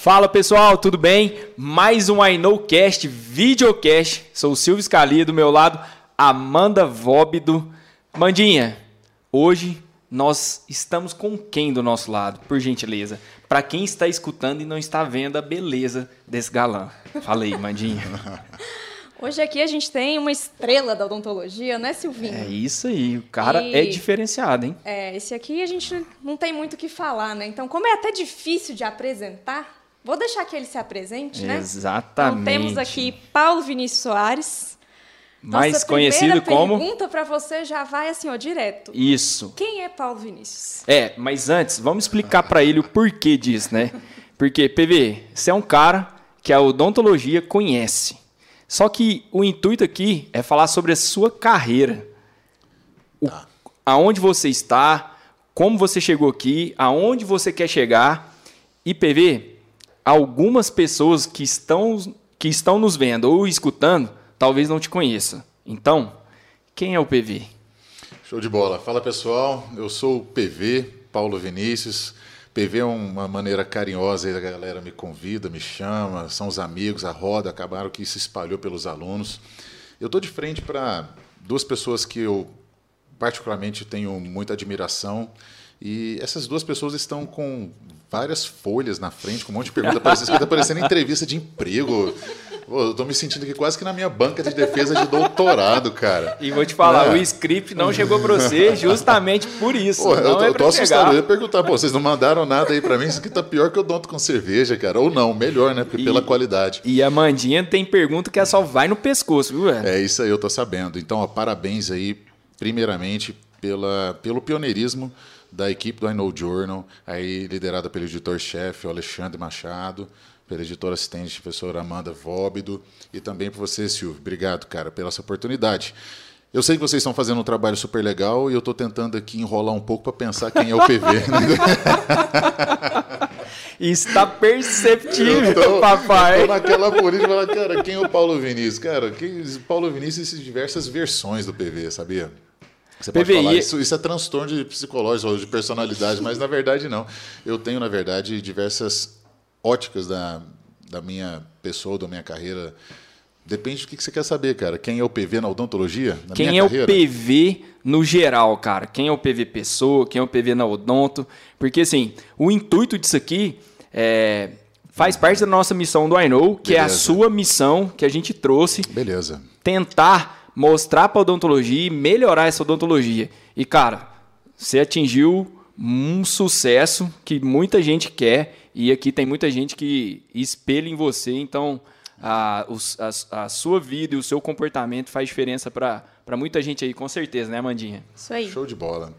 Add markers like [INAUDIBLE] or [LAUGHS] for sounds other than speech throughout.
Fala pessoal, tudo bem? Mais um I Know Cast, videocast. Sou o Silvio Scalia, do meu lado, Amanda Vóbido. Mandinha, hoje nós estamos com quem do nosso lado, por gentileza? Para quem está escutando e não está vendo a beleza desse galã. Fala aí, Mandinha. [LAUGHS] Hoje aqui a gente tem uma estrela da odontologia, né, Silvinho? É isso aí, o cara E- é diferenciado, hein? É, esse aqui a gente não tem muito o que falar, né? Então, como é até difícil de apresentar, vou deixar que ele se apresente, né? Exatamente. Então, temos aqui Paulo Vinícius Soares. Mais Nossa conhecido primeira como. pergunta para você já vai assim, ó, direto. Isso. Quem é Paulo Vinícius? É, mas antes, vamos explicar pra ele o porquê disso, né? Porque, PV, você é um cara que a odontologia conhece. Só que o intuito aqui é falar sobre a sua carreira. O- Aonde você está, como você chegou aqui, aonde você quer chegar. E, PV, algumas pessoas que estão, que estão nos vendo ou escutando talvez não te conheçam. Então, quem é o PV? Show de bola. Fala pessoal, eu sou o PV, Paulo Vinícius. PV é uma maneira carinhosa da galera me convida, me chama, são os amigos, a roda, acabaram que se espalhou pelos alunos. Eu estou de frente para duas pessoas que eu particularmente tenho muita admiração e essas duas pessoas estão com várias folhas na frente, com um monte de perguntas, parece- está parecendo entrevista de emprego. Pô, eu estou me sentindo aqui quase que na minha banca de defesa de doutorado, cara. E vou te falar, É. o script não chegou pra você justamente por isso. Pô, eu não tô, é eu tô assustado. Eu ia perguntar, pô, vocês não mandaram nada aí pra mim? Isso aqui tá pior que eu donto com cerveja, cara. Ou não, melhor, né? Porque E- pela qualidade. E a Mandinha tem pergunta que é só vai no pescoço, viu, velho? É isso aí, eu tô sabendo. Então, ó, parabéns aí, primeiramente, pela, pelo pioneirismo da equipe do I Know Journal, aí liderada pelo editor-chefe, Alexandre Machado, pela editora assistente, professora Amanda Vóbido, e também por você, Silvio. Obrigado, cara, pela essa oportunidade. Eu sei que vocês estão fazendo um trabalho super legal e eu estou tentando aqui enrolar um pouco para pensar quem é o PV. né? [LAUGHS] Está perceptível, Tô- papai. Tô naquela política, falar, cara, quem é o Paulo Vinícius? Cara, quem, Paulo Vinícius existem diversas versões do PV, sabia? Você pode PVI falar, isso, isso é transtorno de psicológico ou de personalidade, mas na verdade não. Eu tenho, na verdade, diversas óticas da, da minha pessoa, da minha carreira. Depende do que você quer saber, cara. Quem é o PV na odontologia? Na Quem é carreira? o PV no geral, cara? Quem é o PV pessoa? Quem é o PV na odonto? Porque, assim, o intuito disso aqui é, faz parte da nossa missão do I Know, que é a Beleza. sua missão que a gente trouxe Beleza. tentar mostrar para odontologia e melhorar essa odontologia. E cara, você atingiu um sucesso que muita gente quer e aqui tem muita gente que espelha em você. Então, a, a, a sua vida e o seu comportamento faz diferença para muita gente aí, com certeza, né, Amandinha? Isso aí. Show de bola.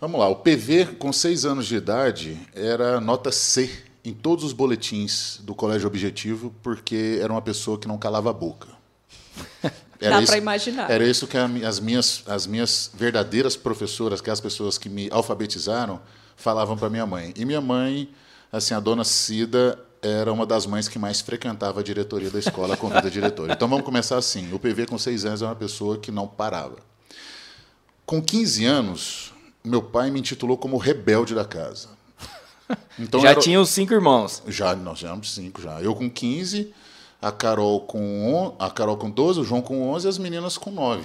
Vamos lá, o PV com seis anos de idade era nota C em todos os boletins do Colégio Objetivo, porque era uma pessoa que não calava a boca. [LAUGHS] Dá pra imaginar. Era isso que a as minhas, as minhas verdadeiras professoras, que as pessoas que me alfabetizaram, falavam para minha mãe. E minha mãe, assim, a dona Cida era uma das mães que mais frequentava a diretoria da escola com vida diretora. Então vamos começar assim. O PV com seis anos é uma pessoa que não parava. Com 15 anos, meu pai me intitulou como rebelde da casa. [LAUGHS] Então Já era- tinha os cinco irmãos. já, nós já éramos cinco já. Eu com 15, a Carol com, on, a Carol com 12, o João com 11 e as meninas com 9.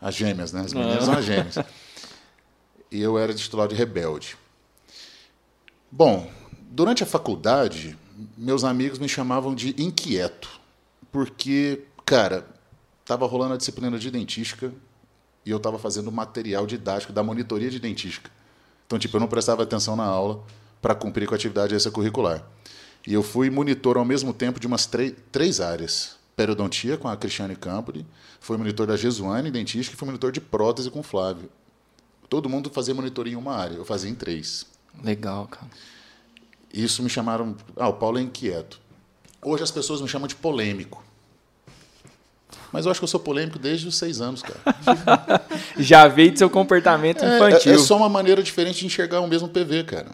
As gêmeas, né? As meninas são as gêmeas. E eu era titular de rebelde. Bom, durante a faculdade, meus amigos me chamavam de inquieto. Porque, cara, estava rolando a disciplina de dentística e eu estava fazendo material didático da monitoria de dentística. Então, tipo, eu não prestava atenção na aula para cumprir com a atividade extracurricular. E eu fui monitor ao mesmo tempo de umas três, áreas. Periodontia com a Cristiane Campoli, fui monitor da Jesuane Dentística e fui monitor de prótese com o Flávio. Todo mundo fazia monitoria em uma área, eu fazia em três. Legal, cara. Isso me chamaram. Ah, o Paulo é inquieto. Hoje as pessoas me chamam de polêmico. Mas eu acho que eu sou polêmico desde os seis anos, cara. [LAUGHS] Já veio do seu comportamento É, infantil. É, é só uma maneira diferente de enxergar o mesmo PV, cara.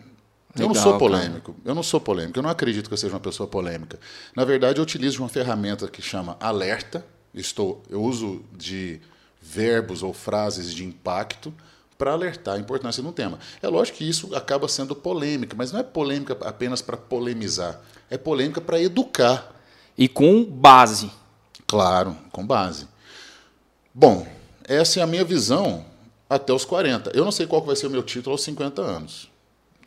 Eu não Legal, sou cara. polêmico. Eu não sou polêmico. Eu não acredito que eu seja uma pessoa polêmica. Na verdade, eu utilizo uma ferramenta que chama alerta. Estou, eu uso de verbos ou frases de impacto para alertar a importância de um tema. É lógico que isso acaba sendo polêmica, mas não é polêmica apenas para polemizar, é polêmica para educar. E com base. Claro, com base. Bom, essa é a minha visão até os 40. Eu não sei qual vai ser o meu título aos 50 anos.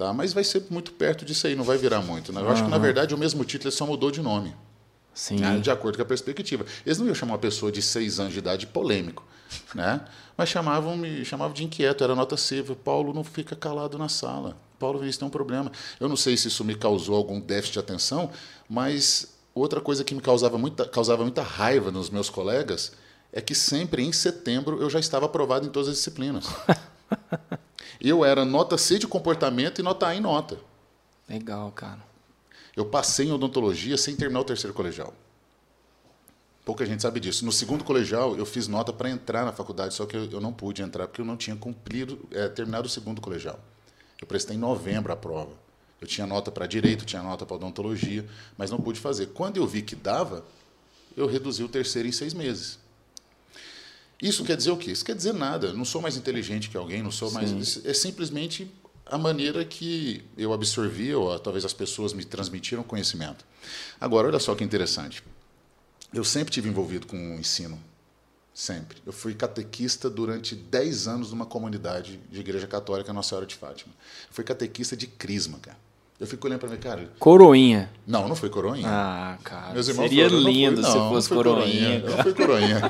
Tá? Mas vai ser muito perto disso aí, não vai virar muito. Né? Eu uhum. acho que, na verdade, o mesmo título só mudou de nome. Sim. Né? De acordo com a perspectiva. Eles não iam chamar uma pessoa de seis anos de idade polêmico. Né? Mas chamavam me chamavam de inquieto, era nota C. Paulo não fica calado na sala. Paulo, isso tem um problema. Eu não sei se isso me causou algum déficit de atenção, mas outra coisa que me causava muita, causava muita raiva nos meus colegas é que sempre em setembro eu já estava aprovado em todas as disciplinas. [LAUGHS] eu era nota C de comportamento e nota A em nota. Legal, cara. Eu passei em odontologia sem terminar o terceiro colegial. Pouca gente sabe disso. No segundo colegial, eu fiz nota para entrar na faculdade, só que eu, eu, não pude entrar porque eu não tinha cumprido, é, terminado o segundo colegial. Eu prestei em novembro a prova. Eu tinha nota para direito, tinha nota para odontologia, mas não pude fazer. Quando eu vi que dava, eu reduzi o terceiro em seis meses. Isso quer dizer o quê? Isso quer dizer nada. Não sou mais inteligente que alguém, não sou Sim. mais. É simplesmente a maneira que eu absorvi, ou talvez as pessoas me transmitiram conhecimento. Agora, olha só que interessante. Eu sempre tive envolvido com o ensino. Sempre. Eu fui catequista durante 10 anos numa comunidade de igreja católica Nossa Senhora de Fátima. Eu fui catequista de crisma, cara. Eu fico olhando para mim, cara. Coroinha. Não, não foi coroinha. Ah, cara. Meus irmãos Seria falaram, lindo fui, se fosse coroinha. coroinha. Não foi coroinha.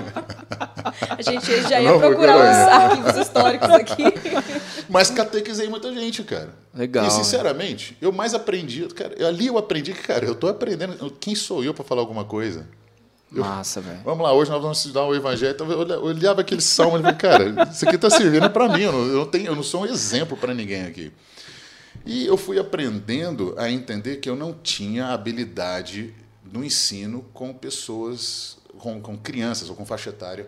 [LAUGHS] A gente já ia não procurar os arquivos históricos aqui. [LAUGHS] Mas catequizei muita gente, cara. Legal. E, sinceramente, eu mais aprendi. Cara, ali eu aprendi que, cara, eu tô aprendendo. Quem sou eu para falar alguma coisa? Eu, Massa, velho. Vamos lá, hoje nós vamos estudar o Evangelho. Então, eu olhava aquele salmo e falei, cara, isso aqui está servindo para mim. Eu não, eu, não tenho, eu não sou um exemplo para ninguém aqui. E eu fui aprendendo a entender que eu não tinha habilidade no ensino com pessoas, com, com crianças ou com faixa etária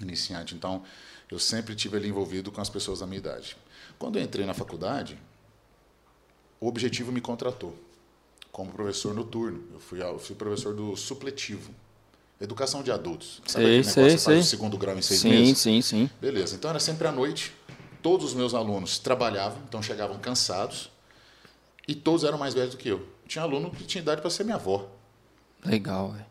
iniciante. Então, eu sempre tive ali envolvido com as pessoas da minha idade. Quando eu entrei na faculdade, o objetivo me contratou como professor noturno. Eu fui, eu fui professor do supletivo. Educação de adultos. Sabe sei, sei, sei. Faz o segundo grau em seis sim, meses? Sim, sim, sim. Beleza. Então era sempre à noite, todos os meus alunos trabalhavam, então chegavam cansados, e todos eram mais velhos do que eu. Tinha aluno que tinha idade para ser minha avó. Legal, velho.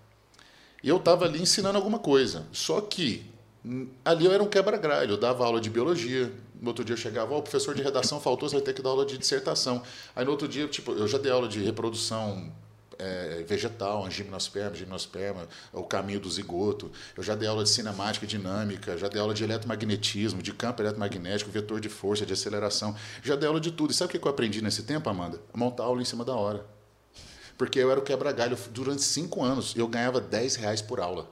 E eu estava ali ensinando alguma coisa. Só que hum, ali eu era um quebra-gralho. Eu dava aula de biologia. No outro dia eu chegava, oh, o professor de redação faltou, você vai ter que dar aula de dissertação. Aí no outro dia, tipo, eu já dei aula de reprodução é, vegetal, a gimnosperma, gimnosperma, o caminho do zigoto. Eu já dei aula de cinemática e dinâmica, já dei aula de eletromagnetismo, de campo eletromagnético, vetor de força, de aceleração. Já dei aula de tudo. E sabe o que eu aprendi nesse tempo, Amanda? Montar aula em cima da hora. Porque eu era o quebra-galho durante cinco anos. Eu ganhava 10 reais por aula.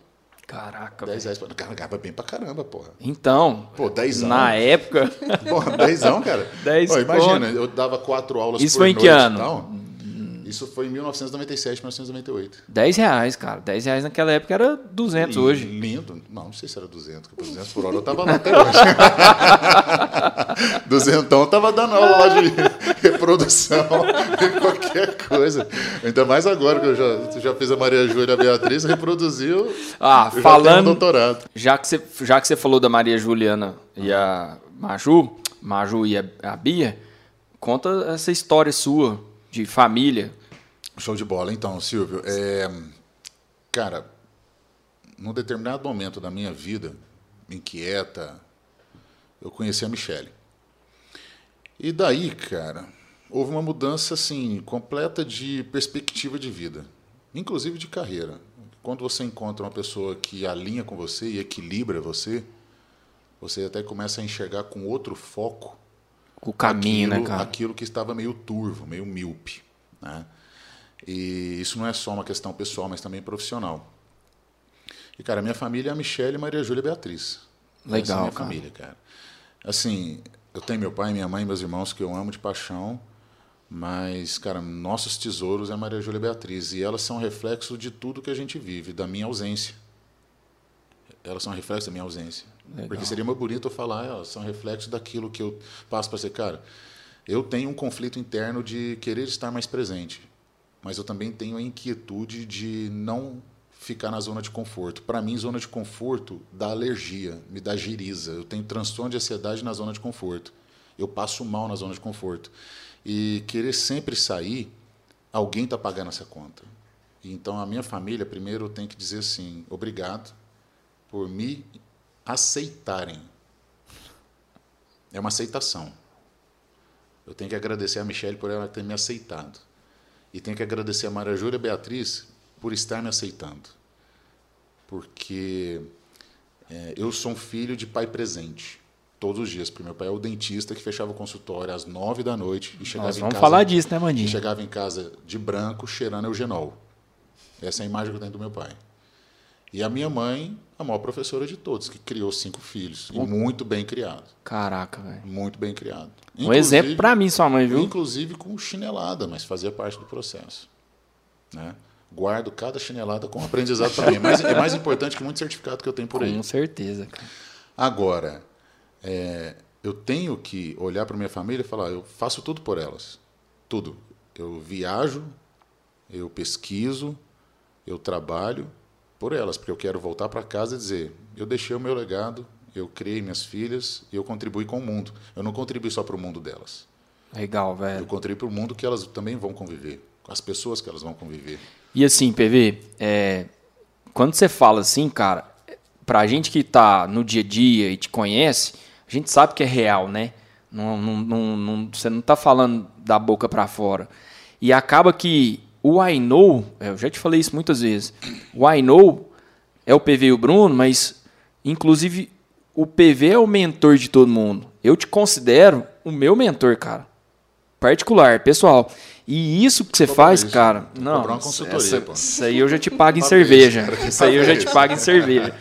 Caraca, 10 reais. Cara, ganhava bem pra caramba, porra. Então. Pô, 10 anos. Na época. Porra, 10 anos, cara. [LAUGHS] 10 Pô, Imagina, eu dava quatro aulas Isso por foi em que ano? Isso foi em 1997, 1998. 10 reais, cara. 10 reais naquela época era 200 e, hoje. Lindo. Não, não sei se era 200, porque 200 por hora eu tava lá até hoje. [LAUGHS] Duzentão eu tava dando aula lá de [LAUGHS] reprodução, [LAUGHS] de qualquer coisa. Ainda mais agora que eu já, já fiz a Maria Júlia e a Beatriz, reproduziu. Ah, falando. Já, um doutorado. já que você já que você falou da Maria Juliana e a Maju, Maju e a, a Bia, conta essa história sua de família. Show de bola. Então, Silvio, é, cara, num determinado momento da minha vida, inquieta, eu conheci a Michelle. E daí, cara, houve uma mudança assim completa de perspectiva de vida, inclusive de carreira. Quando você encontra uma pessoa que alinha com você e equilibra você, você até começa a enxergar com outro foco o caminho, né, aquilo, né, cara? Aquilo que estava meio turvo, meio míope, né? E isso não é só uma questão pessoal, mas também profissional. E, cara, minha família é a Michelle, Maria Júlia e Beatriz. Legal, Essa é a minha cara. família, cara. Assim, eu tenho meu pai, minha mãe, meus irmãos que eu amo de paixão, mas, cara, nossos tesouros é Maria Júlia e Beatriz. E elas são reflexo de tudo que a gente vive, da minha ausência. Elas são reflexo da minha ausência. Legal. Porque seria mais bonito eu falar, elas são reflexo daquilo que eu passo para ser. Cara, eu tenho um conflito interno de querer estar mais presente, mas eu também tenho a inquietude de não ficar na zona de conforto. Para mim, zona de conforto dá alergia, me dá giriza. Eu tenho transtorno de ansiedade na zona de conforto. Eu passo mal na zona de conforto. E querer sempre sair, alguém está pagando essa conta. Então, a minha família, primeiro, tem que dizer assim: obrigado por me aceitarem. É uma aceitação. Eu tenho que agradecer a Michelle por ela ter me aceitado. E tenho que agradecer a Maria Júlia Beatriz por estar me aceitando. Porque é, eu sou um filho de pai presente. Todos os dias. Porque meu pai é o dentista que fechava o consultório às nove da noite e chegava Nós em vamos casa. falar disso, né, Mandinho? Chegava em casa de branco, cheirando eugenol. Essa é a imagem que eu tenho do meu pai. E a minha mãe, a maior professora de todos, que criou cinco filhos. E muito bem criado. Caraca, velho. Muito bem criado. Um exemplo pra mim, sua mãe, viu? Inclusive com chinelada, mas fazia parte do processo. Né? Guardo cada chinelada com aprendizado para mim. Mas é mais importante que muito certificado que eu tenho por aí. Com certeza, cara. Agora, é, eu tenho que olhar para minha família e falar: eu faço tudo por elas. Tudo. Eu viajo, eu pesquiso, eu trabalho por elas, porque eu quero voltar para casa e dizer: eu deixei o meu legado, eu criei minhas filhas e eu contribuí com o mundo. Eu não contribuí só para o mundo delas. Legal, Eu velho. contribuí para o mundo que elas também vão conviver, com as pessoas que elas vão conviver. E assim, PV, é, quando você fala assim, cara, pra gente que tá no dia a dia e te conhece, a gente sabe que é real, né? Não, não, não, não- você não tá falando da boca pra fora. E acaba que o I know, eu já te falei isso muitas vezes, o I know é o PV e o Bruno, mas inclusive o PV é o mentor de todo mundo. Eu te considero o meu mentor, cara. Particular, pessoal. E isso que você faz, isso. cara. Não, uma consultoria, essa- pô. isso aí eu já te pago em cerveja. isso, [LAUGHS] cara. Isso aí eu já te pago em cerveja.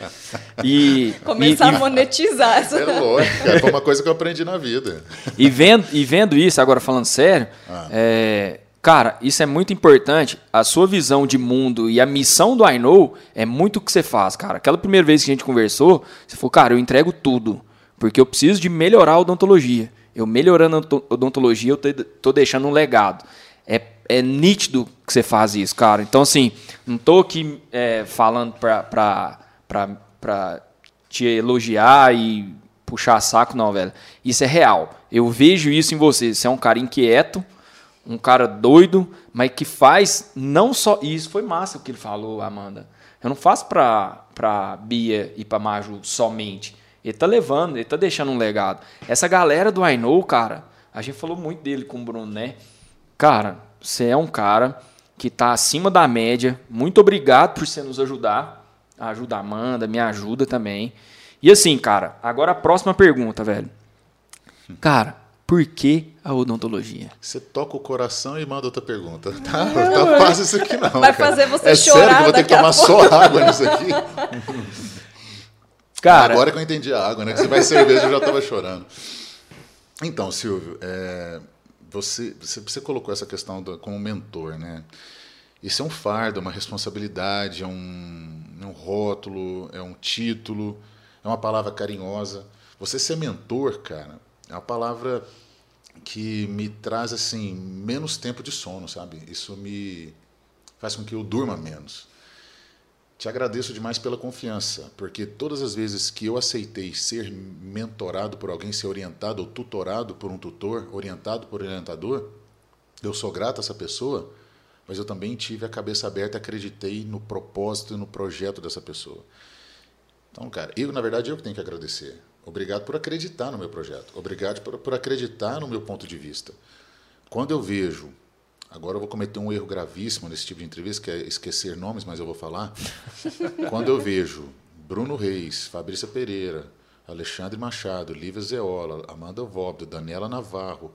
E, [LAUGHS] Começar e- a monetizar essa. É lógico, cara. Foi uma coisa que eu aprendi na vida. E vendo, e vendo isso, agora falando sério, Ah. é, cara, isso é muito importante. A sua visão de mundo e a missão do I Know é muito o que você faz, cara. Aquela primeira vez que a gente conversou, você falou, cara, eu entrego tudo, porque eu preciso de melhorar a odontologia. Eu melhorando a odon- odontologia, eu tô deixando um legado. É, é nítido que você faz isso, cara. Então, assim, não tô aqui é, falando pra, pra, pra, pra te elogiar e puxar saco, não, velho. Isso é real. Eu vejo isso em você. Você é um cara inquieto, um cara doido, mas que faz não só. Isso foi massa o que ele falou, Amanda. Eu não faço pra, pra Bia e pra Maju somente. Ele tá levando, ele tá deixando um legado. Essa galera do I Know, cara, a gente falou muito dele com o Bruno, né? Cara, você é um cara que tá acima da média. Muito obrigado por você nos ajudar. Ajuda a Amanda, me ajuda também. E assim, cara, agora a próxima pergunta, velho. Cara, por que a odontologia? Você toca o coração e manda outra pergunta. Tá, tá fácil isso aqui não. Vai cara. fazer você é sério chorar que eu vou ter que tomar só água nisso aqui? [LAUGHS] Cara, Agora que eu entendi a água, né? Que você vai cerveja, eu já estava chorando. Então, Silvio, é, você, você, você colocou essa questão do, como mentor, né? Isso é um fardo, é uma responsabilidade, é um, é um rótulo, é um título, é uma palavra carinhosa. Você ser mentor, cara, é uma palavra que me traz assim menos tempo de sono, sabe? Isso me faz com que eu durma menos. Te agradeço demais pela confiança, porque todas as vezes que eu aceitei ser mentorado por alguém, ser orientado ou tutorado por um tutor, orientado por um orientador, eu sou grato a essa pessoa, mas eu também tive a cabeça aberta acreditei no propósito e no projeto dessa pessoa. Então, cara, eu, na verdade, eu que tenho que agradecer. Obrigado por acreditar no meu projeto. Obrigado por, por acreditar no meu ponto de vista. Quando eu vejo Agora eu vou cometer um erro gravíssimo nesse tipo de entrevista, que é esquecer nomes, mas eu vou falar. [LAUGHS] Quando eu vejo Bruno Reis, Fabrícia Pereira, Alexandre Machado, Lívia Zeola, Amanda Vóbdo, Daniela Navarro,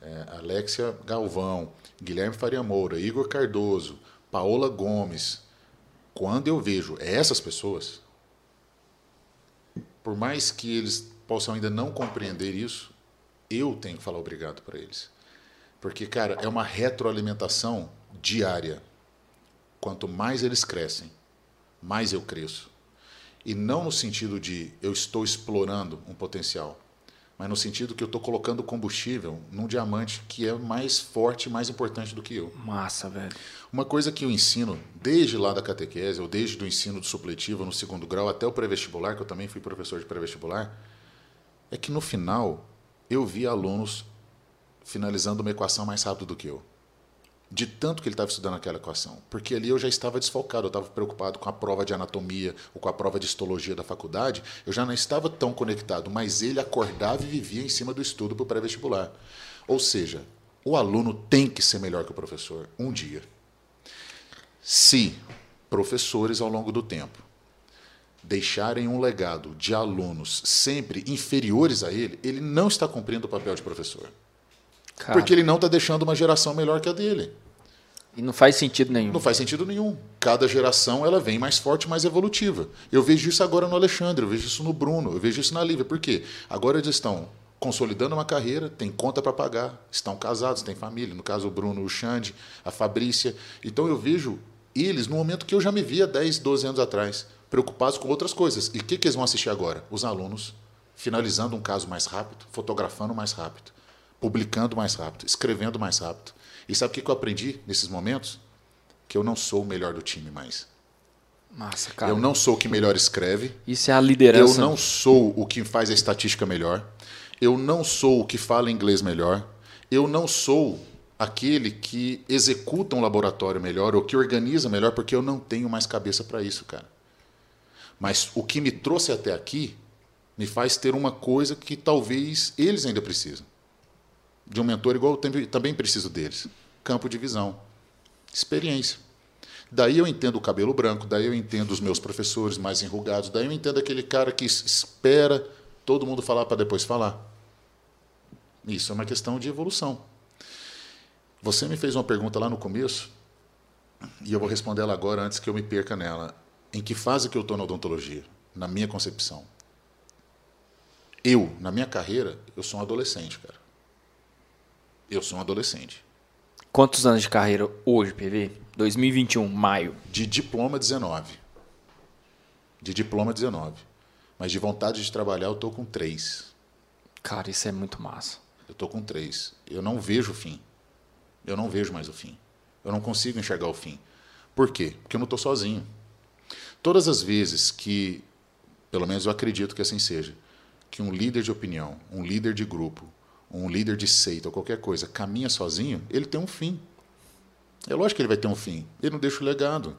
eh, Alexia Galvão, Guilherme Faria Moura, Igor Cardoso, Paola Gomes, quando eu vejo essas pessoas, por mais que eles possam ainda não compreender isso, eu tenho que falar obrigado para eles. Porque, cara, é uma retroalimentação diária. Quanto mais eles crescem, mais eu cresço. E não no sentido de eu estou explorando um potencial, mas no sentido que eu estou colocando combustível num diamante que é mais forte, mais importante do que eu. Massa, velho. Uma coisa que eu ensino, desde lá da catequese, ou desde o ensino do supletivo no segundo grau até o pré-vestibular, que eu também fui professor de pré-vestibular, é que no final eu vi alunos finalizando uma equação mais rápido do que eu. De tanto que ele estava estudando aquela equação. Porque ali eu já estava desfocado, eu estava preocupado com a prova de anatomia ou com a prova de histologia da faculdade, eu já não estava tão conectado, mas ele acordava e vivia em cima do estudo para o pré-vestibular. Ou seja, o aluno tem que ser melhor que o professor um dia. Se professores ao longo do tempo deixarem um legado de alunos sempre inferiores a ele, ele não está cumprindo o papel de professor. Cara, Porque ele não está deixando uma geração melhor que a dele. E não faz sentido nenhum. Não faz sentido nenhum. Cada geração ela vem mais forte, mais evolutiva. Eu vejo isso agora no Alexandre, eu vejo isso no Bruno, eu vejo isso na Lívia. Por quê? Agora eles estão consolidando uma carreira, têm conta para pagar, estão casados, têm família. No caso, o Bruno, o Xande, a Fabrícia. Então eu vejo eles no momento que eu já me via 10, 12 anos atrás, preocupados com outras coisas. E o que, que eles vão assistir agora? Os alunos finalizando um caso mais rápido, fotografando mais rápido, publicando mais rápido, escrevendo mais rápido. E sabe o que eu aprendi nesses momentos? Que eu não sou o melhor do time mais. Massa, cara. Eu não sou o que melhor escreve. Isso é a Eu liderança. não sou o que faz a estatística melhor. Eu não sou o que fala inglês melhor. Eu não sou aquele que executa um laboratório melhor ou que organiza melhor, porque eu não tenho mais cabeça para isso, cara. Mas o que me trouxe até aqui me faz ter uma coisa que talvez eles ainda precisam. De um mentor igual eu também- preciso deles. Campo de visão. Experiência. Daí eu entendo o cabelo branco, daí eu entendo os meus professores mais enrugados, daí eu entendo aquele cara que es- espera todo mundo falar para depois falar. Isso é uma questão de evolução. Você me fez uma pergunta lá no começo, e eu vou responder ela agora antes que eu me perca nela. Em que fase que eu estou na odontologia? Na minha concepção. Eu, na minha carreira, eu sou um adolescente, cara. Eu sou um adolescente. Quantos anos de carreira hoje, PV? 2021, maio. De diploma 19. De diploma 19. Mas de vontade de trabalhar eu tô com três. Cara, isso é muito massa. Eu tô com três. Eu não vejo o fim. Eu não vejo mais o fim. Eu não consigo enxergar o fim. Por quê? Porque eu não estou sozinho. Todas as vezes que, pelo menos eu acredito que assim seja, que um líder de opinião, um líder de grupo, um líder de seita ou qualquer coisa caminha sozinho, ele tem um fim. É lógico que ele vai ter um fim. Ele não deixa o legado.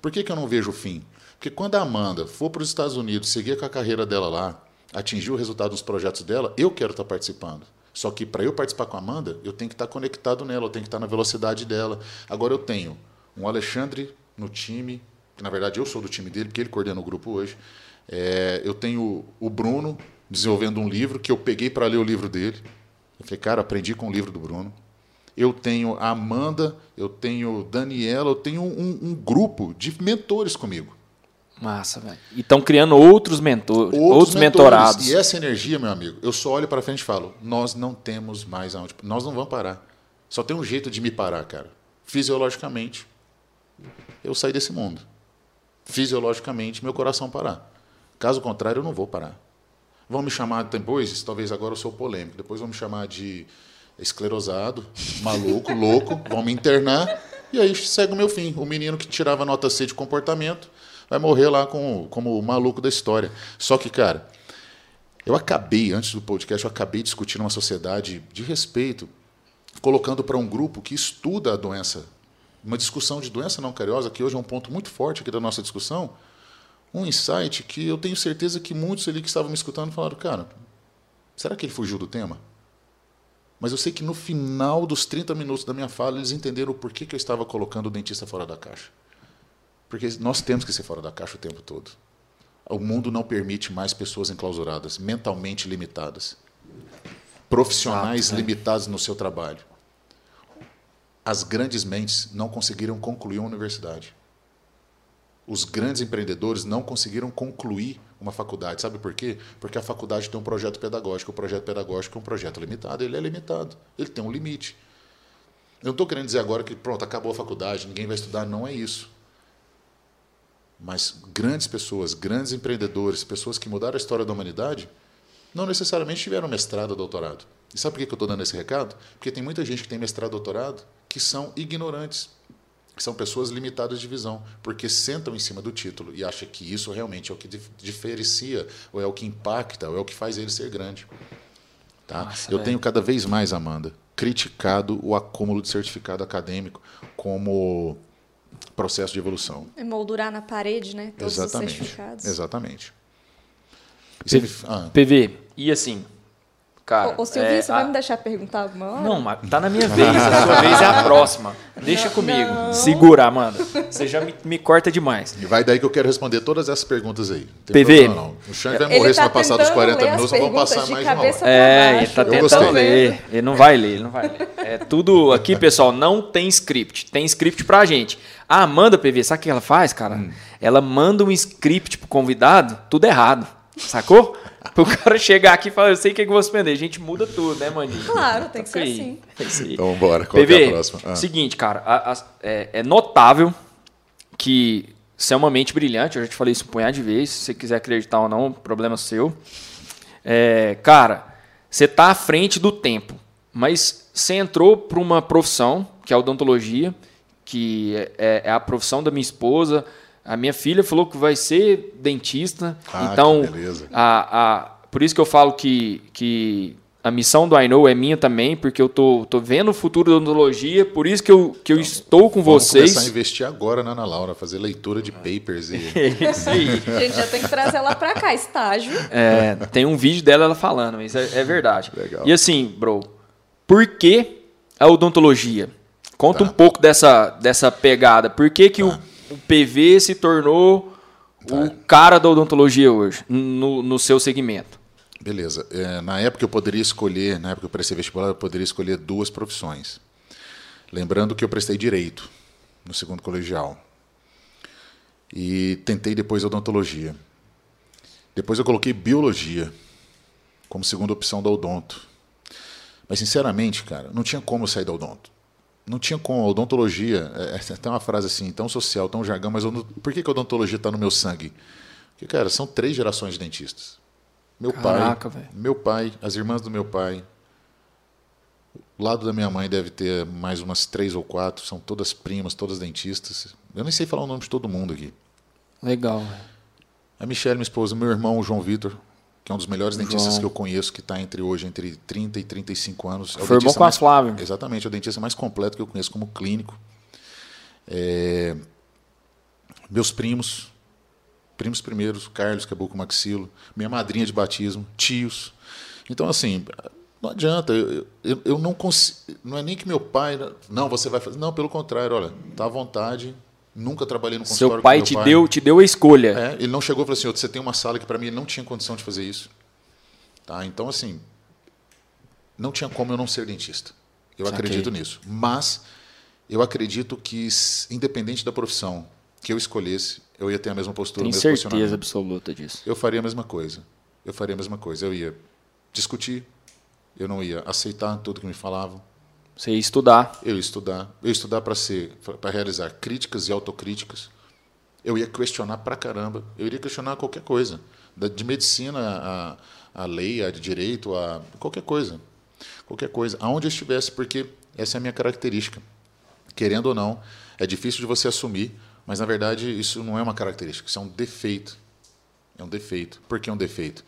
Por que, que eu não vejo o fim? Porque quando a Amanda for para os Estados Unidos, seguir com a carreira dela lá, atingir o resultado dos projetos dela, eu quero estar participando. Só que para eu participar com a Amanda, eu tenho que estar conectado nela, eu tenho que estar na velocidade dela. Agora eu tenho um Alexandre no time, que na verdade eu sou do time dele, porque ele coordena o grupo hoje. É, eu tenho o Bruno desenvolvendo um livro que eu peguei para ler o livro dele. Eu falei, cara, aprendi com o livro do Bruno. Eu tenho a Amanda, eu tenho Daniela, eu tenho um, um grupo de mentores comigo. Massa, velho. E estão criando outros mentores, outros, mentores. mentorados. E essa energia, meu amigo, eu só olho para frente e falo: nós não temos mais aonde. Nós não vamos parar. Só tem um jeito de me parar, cara. Fisiologicamente, eu sair desse mundo. Fisiologicamente, meu coração parar. Caso contrário, eu não vou parar. Vão me chamar depois, talvez agora eu sou polêmico, depois vão me chamar de esclerosado, maluco, [LAUGHS] louco, vão me internar e aí segue o meu fim. O menino que tirava nota C de comportamento vai morrer lá com, como o maluco da história. Só que, cara, eu acabei, antes do podcast, eu acabei discutindo uma sociedade de respeito, colocando para um grupo que estuda a doença, uma discussão de doença não cariosa, que hoje é um ponto muito forte aqui da nossa discussão, um insight que eu tenho certeza que muitos ali que estavam me escutando falaram, cara, será que ele fugiu do tema? Mas eu sei que no final dos 30 minutos da minha fala, eles entenderam o porquê que eu estava colocando o dentista fora da caixa. Porque nós temos que ser fora da caixa o tempo todo. O mundo não permite mais pessoas enclausuradas, mentalmente limitadas, profissionais Exato, né? limitados no seu trabalho. As grandes mentes não conseguiram concluir uma universidade. Os grandes empreendedores não conseguiram concluir uma faculdade. Sabe por quê? Porque a faculdade tem um projeto pedagógico. O projeto pedagógico é um projeto limitado. Ele é limitado. Ele tem um limite. Eu não estou querendo dizer agora que, pronto, acabou a faculdade, ninguém vai estudar. Não é isso. Mas grandes pessoas, grandes empreendedores, pessoas que mudaram a história da humanidade, não necessariamente tiveram mestrado ou doutorado. E sabe por que eu estou dando esse recado? Porque tem muita gente que tem mestrado ou doutorado que são ignorantes, que são pessoas limitadas de visão, porque sentam em cima do título e acham que isso realmente é o que diferencia, ou é o que impacta, ou é o que faz ele ser grande. Tá? Nossa, eu velho. tenho cada vez mais, Amanda, criticado o acúmulo de certificado acadêmico como processo de evolução. Emoldurar na parede, né? Todos os Exatamente. certificados. Exatamente. E ah, PV, e assim, cara. Ô, ô Silvinho, é, você a- vai me deixar perguntar alguma hora? Não, mas tá na minha vez. A sua vez é a próxima. Deixa comigo. Segura, Amanda. Você já me, me corta demais. e vai daí que eu quero responder todas essas perguntas aí. Não tem PV. problema, não. O Xande vai Ele morrer se tá não passar dos tentando 40 ler as minutos, não vamos perguntas passar de mais de uma hora. É, ele tá Eu tentando gostei. ler. Ele não vai ler, ele não vai ler. É tudo aqui, pessoal, não tem script. Tem script pra gente. A Amanda PV, sabe o que ela faz, cara? Hum. Ela manda um script pro convidado, tudo errado. Sacou? Pro cara chegar aqui e falar, eu sei o que, é que eu vou suspender. A gente muda tudo, né, Mandinho? Claro, tem que ser Aí. assim. É isso aí. Então vamos embora. Qual PV, é a próxima? Ah. seguinte, cara, a- a- é, é notável que você é uma mente brilhante, eu já te falei isso um punhado de vezes, se você quiser acreditar ou não, problema seu. É, cara, você tá à frente do tempo, mas você entrou para uma profissão, que é a odontologia, que é, é a profissão da minha esposa. A minha filha falou que vai ser dentista. Ah, então, que beleza. a, a, por isso que eu falo que, que a missão do I Know é minha também, porque eu tô, tô vendo o futuro da odontologia, por isso que eu, que eu estou com Vamos vocês. começar a investir agora na Ana Laura, fazer leitura de papers e... [LAUGHS] É isso aí. A gente já tem que trazer ela pra cá, estágio. É, tem um vídeo dela ela falando, mas é, é verdade. Legal. E assim, bro, por que a odontologia? Conta Tá. um pouco dessa, dessa pegada. Por que, que o, o PV se tornou o cara da odontologia hoje, no, no seu segmento? Beleza. É, na época eu poderia escolher, na época que eu prestei vestibular, eu poderia escolher duas profissões. Lembrando que eu prestei direito no segundo colegial. E tentei depois odontologia. Depois eu coloquei biologia como segunda opção da odonto. Mas sinceramente, cara, não tinha como eu sair da odonto. Não tinha como. Odontologia, é, é, tem uma frase assim, tão social, tão jargão, mas odont- por que, que a odontologia está no meu sangue? Porque, cara, são três gerações de dentistas. Meu Caraca, pai, velho. meu pai, as irmãs do meu pai, o lado da minha mãe deve ter mais umas três ou quatro, são todas primas, todas dentistas. Eu nem sei falar o nome de todo mundo aqui. Legal, velho. A Michelle, minha esposa, meu irmão, o João Vitor, que é um dos melhores dentistas João. que eu conheço, que está entre hoje entre 30 e 35 anos. É Formou com a mais- Flávia. Exatamente, é o dentista mais completo que eu conheço como clínico. É, Meus primos, primos primeiros, Carlos, que é buco maxilo, minha madrinha de batismo, tios. Então, assim, não adianta, eu, eu, eu não consigo. Não é nem que meu pai. Não, você vai fazer. Não, pelo contrário, olha, tá à vontade. Nunca trabalhei no consultório Seu pai com te meu deu, te deu a escolha. é, ele não chegou e falou assim, "Ô, você tem uma sala que para mim ele não tinha condição de fazer isso. Tá? Então, assim, não tinha como eu não ser dentista. Eu Saquei. acredito nisso. Mas eu acredito que, independente da profissão que eu escolhesse, eu ia ter a mesma postura, Tenho certeza absoluta disso. Eu faria a mesma coisa. Eu faria a mesma coisa. Eu ia discutir, eu não ia aceitar tudo que me falavam. Você ia estudar. Eu ia estudar. Eu ia estudar para ser, para realizar críticas e autocríticas. Eu ia questionar pra caramba. Eu iria questionar qualquer coisa, de medicina a, a lei, a direito, a qualquer coisa, qualquer coisa, aonde eu estivesse, porque essa é a minha característica. Querendo ou não, é difícil de você assumir, mas na verdade isso não é uma característica, isso é um defeito. É um defeito. Por que um defeito?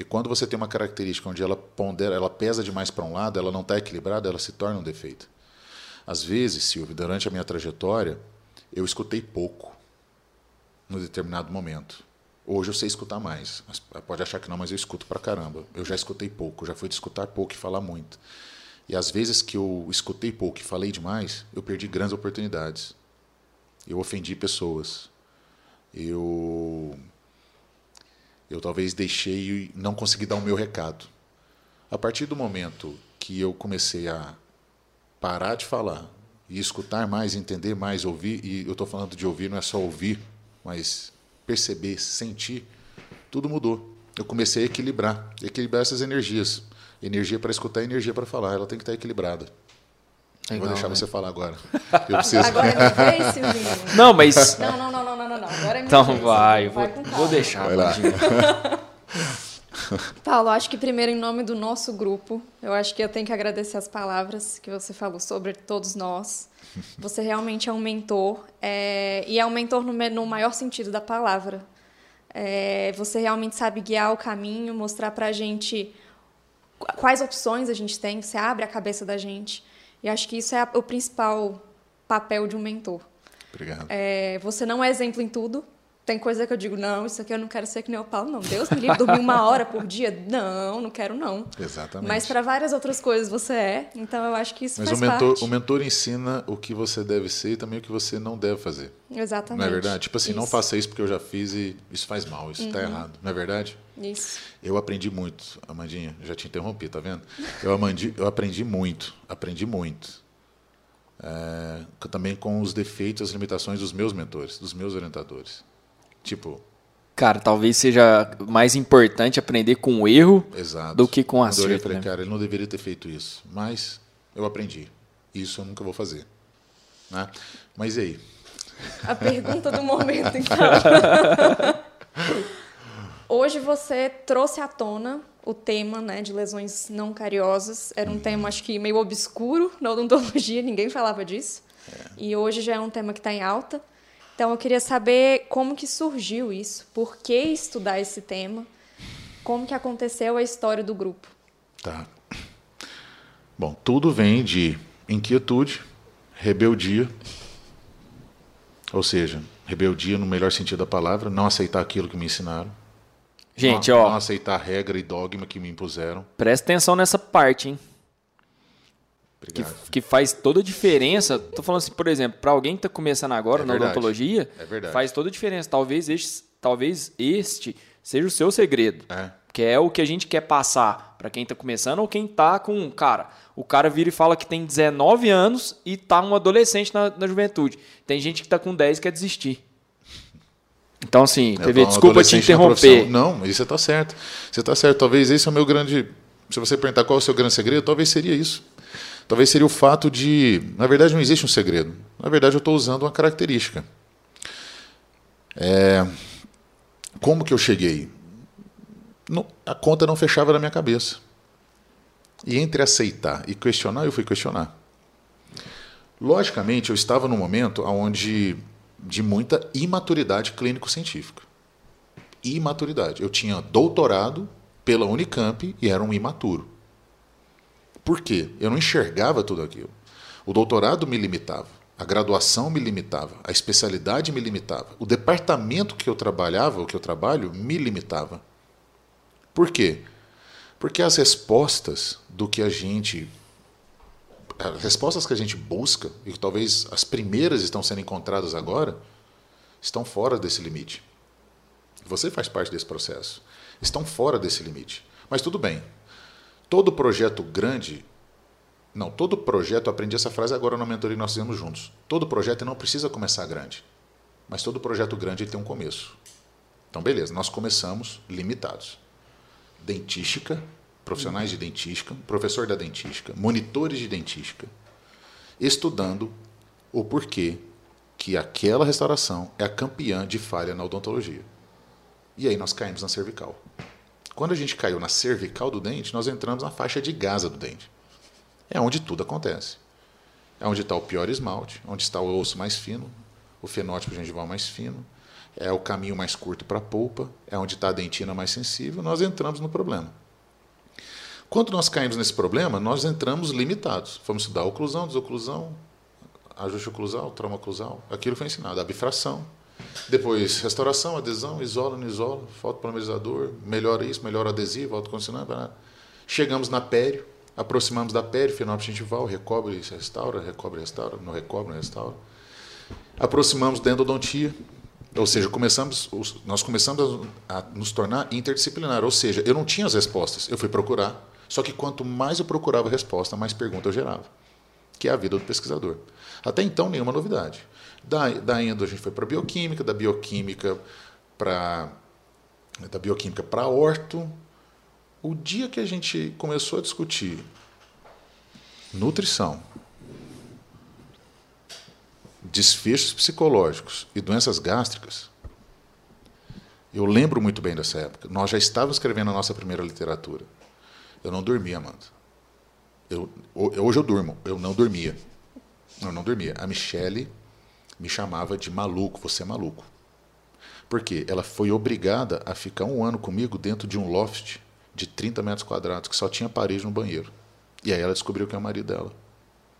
Porque quando você tem uma característica onde ela pondera, ela pesa demais para um lado, ela não está equilibrada, ela se torna um defeito. Às vezes, Silvio, durante a minha trajetória, eu escutei pouco no determinado momento. Hoje eu sei escutar mais. Pode achar que não, mas eu escuto pra caramba. Eu já escutei pouco, já fui de escutar pouco e falar muito. E às vezes que eu escutei pouco e falei demais, eu perdi grandes oportunidades. Eu ofendi pessoas. Eu eu talvez deixei e não consegui dar o meu recado. A partir do momento que eu comecei a parar de falar e escutar mais, entender mais, ouvir, e eu estou falando de ouvir, não é só ouvir, mas perceber, sentir, tudo mudou. Eu comecei a equilibrar, equilibrar essas energias. Energia para escutar energia para falar. Ela tem que estar equilibrada. Legal, Vou deixar né? você falar agora. [LAUGHS] Eu preciso. Agora é minha vez. Não, mas. Não, não, não, não, não, não, não. Agora é minha Então vez. vai, eu vou, com vou deixar. Vai lá. [LAUGHS] Paulo, acho que primeiro, em nome do nosso grupo, eu acho que eu tenho que agradecer as palavras que você falou sobre todos nós. Você realmente é um mentor, é, e é um mentor no, no maior sentido da palavra. É, você realmente sabe guiar o caminho, mostrar para a gente quais opções a gente tem, você abre a cabeça da gente. E acho que isso é o principal papel de um mentor. Obrigado. É, você não é exemplo em tudo, tem coisa que eu digo, não, isso aqui eu não quero ser que nem o Paulo, não. Deus me livre, dormir uma hora por dia? Não, não quero, não. Exatamente. Mas para várias outras coisas você é, então eu acho que isso Mas faz o mentor, parte. o mentor ensina o que você deve ser e também o que você não deve fazer. Exatamente. Não é verdade? Tipo assim, não Isso. faça isso porque eu já fiz e isso faz mal, isso está errado. Não é verdade? Isso. Eu aprendi muito, Amandinha, já te interrompi, tá vendo? Eu, amandi, eu aprendi muito, aprendi muito. É, também com os defeitos, as limitações dos meus mentores, dos meus orientadores. Tipo, Cara, talvez seja mais importante aprender com o erro exato. do que com o Quando eu acerto. falei, né? cara, ele não deveria ter feito isso, mas eu aprendi. Isso eu nunca vou fazer. Né? Mas e aí? A pergunta do momento, [LAUGHS] então. Hoje você trouxe à tona o tema né, de lesões não cariosas. Era um tema, acho que, meio obscuro na odontologia, ninguém falava disso. E hoje já é um tema que está em alta. Então, eu queria saber como que surgiu isso, por que estudar esse tema, como que aconteceu a história do grupo. Tá. Bom, tudo vem de inquietude, rebeldia, ou seja, rebeldia no melhor sentido da palavra, não aceitar aquilo que me ensinaram, Gente, não, ó, não aceitar regra e dogma que me impuseram. presta atenção nessa parte, hein? Que, que faz toda a diferença. Tô falando assim, por exemplo, para alguém que tá começando agora É na verdade. odontologia, É verdade. faz toda a diferença. Talvez este, talvez este seja o seu segredo. É. Que é o que a gente quer passar para quem tá começando ou quem tá com. Cara, o cara vira e fala que tem 19 anos e tá um adolescente na, na juventude. Tem gente que tá com 10 e quer desistir. Então, assim, Eu PV, falo, desculpa te interromper. Não, isso você está certo. Você está certo. Talvez esse é o meu grande. Se você perguntar qual é o seu grande segredo, talvez seria isso. Talvez seria o fato de. Na verdade, não existe um segredo. Na verdade, eu estou usando uma característica. É, Como que eu cheguei? Não- a conta não fechava na minha cabeça. E entre aceitar e questionar, eu fui questionar. Logicamente, eu estava num momento onde de muita imaturidade clínico-científica. Imaturidade. Eu tinha doutorado pela Unicamp e era um imaturo. Por quê? Eu não enxergava tudo aquilo. O doutorado me limitava, a graduação me limitava, a especialidade me limitava, o departamento que eu trabalhava, o que eu trabalho, me limitava. Por quê? Porque as respostas do que a gente as respostas que a gente busca, e que talvez as primeiras estão sendo encontradas agora, estão fora desse limite. Você faz parte desse processo. Estão fora desse limite. Mas tudo bem. Todo projeto grande. Não, todo projeto, aprendi essa frase agora na mentoria que nós fizemos juntos. Todo projeto não precisa começar grande. Mas todo projeto grande tem um começo. Então, beleza, nós começamos limitados. Dentística, profissionais de dentística, professor da dentística, monitores de dentística, estudando o porquê que aquela restauração é a campeã de falha na odontologia. E aí nós caímos na cervical. Quando a gente caiu na cervical do dente, nós entramos na faixa de Gaza do dente. É onde tudo acontece. É onde está o pior esmalte, onde está o osso mais fino, o fenótipo gengival mais fino, é o caminho mais curto para a polpa, é onde está a dentina mais sensível, nós entramos no problema. Quando nós caímos nesse problema, nós entramos limitados. Fomos estudar oclusão, desoclusão, ajuste oclusal, trauma oclusal. Aquilo foi ensinado, a bifração. Depois, restauração, adesão, isola, não isola, fotopolimerizador, melhora isso, melhora adesivo, autocondicionante. Chegamos na pério, aproximamos da pério, fenótipo gengival, recobre restaura, recobre restaura, não recobre, não restaura. Aproximamos da endodontia, ou seja, começamos, os- nós começamos a, nos tornar interdisciplinar. Ou seja, eu não tinha as respostas, eu fui procurar. Só que quanto mais eu procurava resposta, mais pergunta eu gerava, que é a vida do pesquisador. Até então, nenhuma novidade. Da, da endo, a gente foi para bioquímica, da bioquímica para da bioquímica para orto. O dia que a gente começou a discutir nutrição, desfechos psicológicos e doenças gástricas, Eu lembro muito bem dessa época. Nós já estávamos escrevendo a nossa primeira literatura. Eu não dormia, Amanda. Eu, hoje eu durmo. Eu não dormia. Eu não dormia. A Michelle me chamava de maluco. Você é maluco. Porque ela foi obrigada a ficar um ano comigo dentro de um loft de 30 metros quadrados, que só tinha parede no banheiro. E aí ela descobriu que é o marido dela.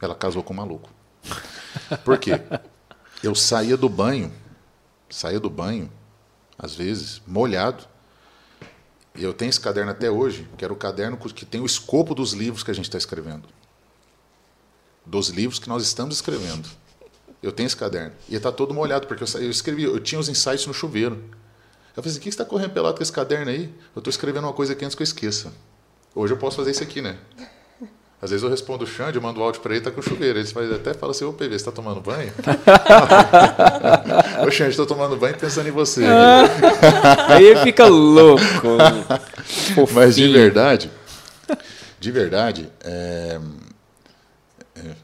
Ela casou com um maluco. Por quê? Eu saía do banho, saía do banho, às vezes, molhado. E eu tenho esse caderno até hoje, que era o caderno que tem o escopo dos livros que a gente está escrevendo. Dos livros que nós estamos escrevendo. Eu tenho esse caderno. E está todo molhado, porque eu, eu, escrevi, eu tinha os insights no chuveiro. Eu falei assim: o que você está correndo pelado com esse caderno aí? Eu estou escrevendo uma coisa aqui antes que eu esqueça. Hoje eu posso fazer isso aqui, né? Às vezes eu respondo o Xande, eu mando o áudio para ele, tá com o chuveiro. Ele faz, até fala assim, ô PV, você está tomando banho? [LAUGHS] ô Xande, estou tomando banho pensando em você. Aí ele fica louco. Mas de verdade, de verdade, é... É...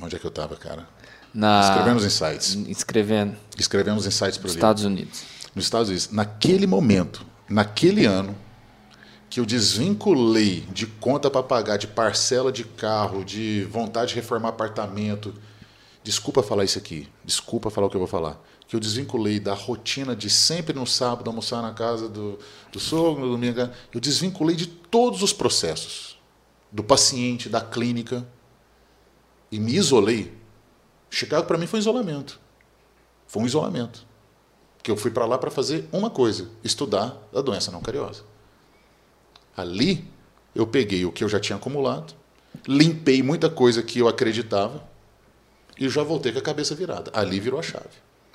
onde é que eu estava, cara? Na... Escrevendo os insights. Escrevendo. Escrevendo os insights para o Estados Unidos. Nos Estados Unidos. Naquele momento, naquele ano, que eu desvinculei de conta para pagar, de parcela de carro, de vontade de reformar apartamento. Desculpa falar isso aqui, desculpa falar o que eu vou falar. Que eu desvinculei da rotina de sempre no sábado almoçar na casa do, do sogro, no domingo. Eu desvinculei de todos os processos, do paciente, da clínica, e me isolei. Chicago para mim foi um isolamento. Foi um isolamento. Porque eu fui para lá para fazer uma coisa: estudar a doença não cariosa. Ali eu peguei o que eu já tinha acumulado, limpei muita coisa que eu acreditava e já voltei com a cabeça virada. Ali virou a chave.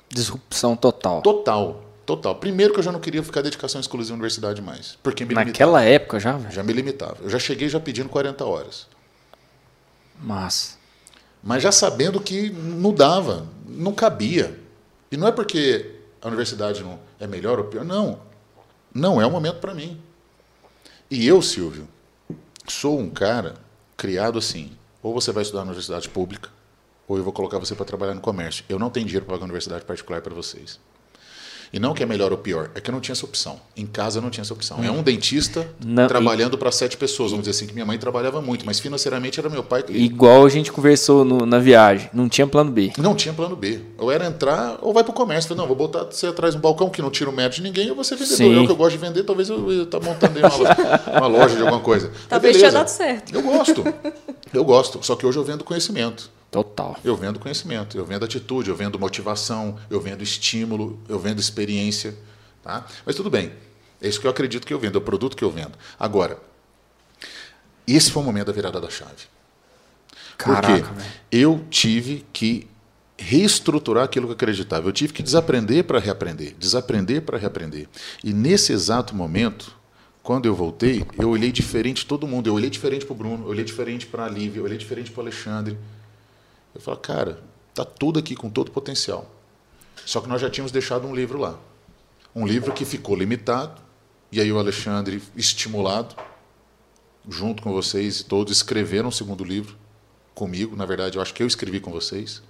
Disrupção total. Total. Total. Primeiro que eu já não queria ficar dedicação exclusiva à universidade mais. Porque me Naquela limitava. época já? Já me limitava. Eu já cheguei já pedindo 40 horas. Mas. Mas já sabendo que não dava, não cabia. E não é porque a universidade não é melhor ou pior, não. Não é o momento para mim. E eu, Silvio, sou um cara criado assim. Ou você vai estudar na universidade pública, ou eu vou colocar você para trabalhar no comércio. Eu não tenho dinheiro para pagar uma universidade particular para vocês. E não que é melhor ou pior, é que eu não tinha essa opção. Em casa eu não tinha essa opção. É um dentista não, trabalhando e... para sete pessoas, vamos dizer assim, que minha mãe trabalhava muito, mas financeiramente era meu pai. Que... Igual a gente conversou no, na viagem, não tinha plano B. Não tinha plano B. Ou era entrar ou vai para o comércio. Falei, não, vou botar você atrás de um balcão que não tira o médio de ninguém, eu vou ser vendedor. Sim. Eu que eu gosto de vender, talvez eu estar tá montando uma loja, [LAUGHS] uma loja de alguma coisa. Talvez tenha dado certo. Eu gosto. Eu gosto. Só que hoje eu vendo conhecimento. Total. Eu vendo conhecimento, eu vendo atitude, eu vendo motivação, eu vendo estímulo, eu vendo experiência. Tá? Mas tudo bem. É isso que eu acredito que eu vendo, é o produto que eu vendo. Agora, esse foi o momento da virada da chave. Caraca, Porque eu tive que reestruturar aquilo que eu acreditava. Eu tive que desaprender para reaprender, desaprender para reaprender. E nesse exato momento, quando eu voltei, eu olhei diferente todo mundo. Eu olhei diferente para o Bruno, eu olhei diferente para a Lívia, eu olhei diferente para o Alexandre. Eu falei, cara, tá tudo aqui com todo potencial. Só que nós já tínhamos deixado um livro lá. Um livro que ficou limitado, e aí o Alexandre, estimulado, junto com vocês e todos, escreveram o segundo livro comigo. Na verdade, eu acho que eu escrevi com vocês.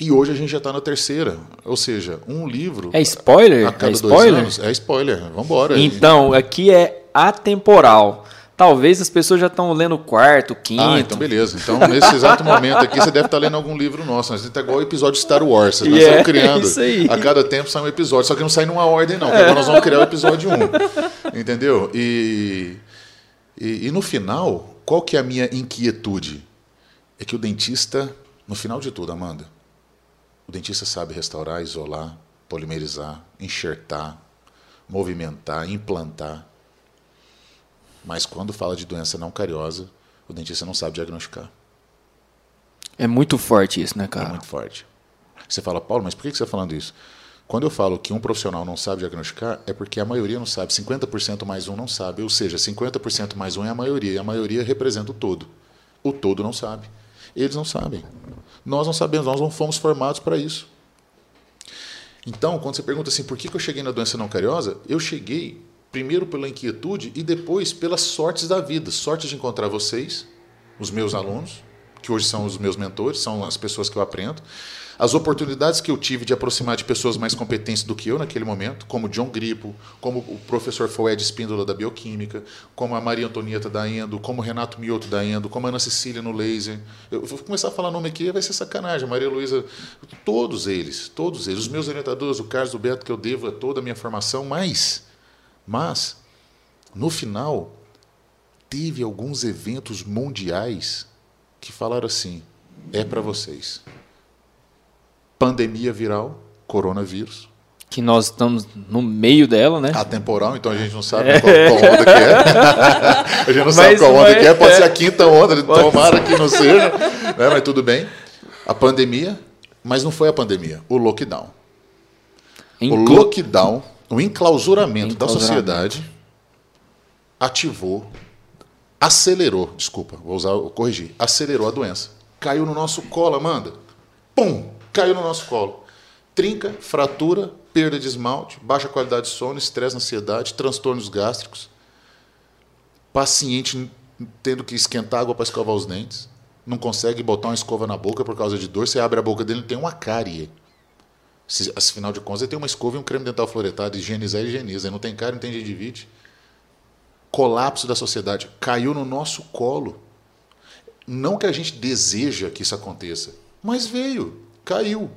E hoje a gente já está na terceira. Ou seja, um livro. É spoiler? A cada é spoiler? dois anos. É spoiler. Vamos embora. Então, aqui é atemporal. Talvez as pessoas já estão lendo o quarto, quinto. Ah, então beleza. Então, nesse exato [LAUGHS] momento aqui, você deve estar lendo algum livro nosso. A gente está igual o episódio Star Wars. Nós yeah, estamos [LAUGHS] criando. Isso aí. A cada tempo sai um episódio. Só que não sai numa ordem, não. Agora nós vamos criar o episódio 1. [LAUGHS] Entendeu? E, e, e no final, qual que é a minha inquietude? É que o dentista, no final de tudo, Amanda, o dentista sabe restaurar, isolar, polimerizar, enxertar, movimentar, implantar mas quando fala de doença não cariosa, o dentista não sabe diagnosticar. É muito forte isso, né, cara? É muito forte. Você fala, Paulo, mas por que você está falando isso? Quando eu falo que um profissional não sabe diagnosticar, é porque a maioria não sabe. 50% mais um não sabe. Ou seja, 50% mais um é a maioria. E a maioria representa o todo. O todo não sabe. Eles não sabem. Nós não sabemos, nós não fomos formados para isso. Então, quando você pergunta assim, por que eu cheguei na doença não cariosa? Eu cheguei primeiro pela inquietude e depois pelas sortes da vida. Sorte de encontrar vocês, os meus alunos, que hoje são os meus mentores, são as pessoas que eu aprendo. As oportunidades que eu tive de aproximar de pessoas mais competentes do que eu naquele momento, como John Gripo, como o professor Foed Espíndola da Bioquímica, como a Maria Antonieta da Endo, como o Renato Mioto da Endo, como a Ana Cecília no Laser. Eu vou começar a falar nome aqui, vai ser sacanagem. Maria Luísa, todos eles, todos eles. Os meus orientadores, o Carlos, o Beto, que eu devo a toda a minha formação, mas, mas, no final, teve alguns eventos mundiais que falaram assim: é para vocês pandemia viral, coronavírus. Que nós estamos no meio dela, né? Atemporal, então a gente não sabe é. qual, qual, onda que é. [LAUGHS] a gente não mas, sabe qual onda que é, pode é. ser a quinta onda, pode tomara ser. que não seja, né? mas tudo bem. A pandemia, mas não foi a pandemia, o lockdown. Inclu... O lockdown, o enclausuramento, enclausuramento da sociedade ativou, acelerou, desculpa, vou usar, vou corrigir, acelerou a doença. Caiu no nosso colo, Amanda. Pum! caiu no nosso colo. Trinca, fratura, perda de esmalte, baixa qualidade de sono, estresse, ansiedade, transtornos gástricos. Paciente tendo que esquentar água para escovar os dentes. Não consegue botar uma escova na boca por causa de dor. Você abre a boca dele tem uma cárie. Se, afinal de contas, ele tem uma escova e um creme dental fluoretado. Higienizar e higieniza. Não tem cárie, não tem gengivite. Colapso da sociedade. Caiu no nosso colo. Não que a gente deseja que isso aconteça, mas veio caiu.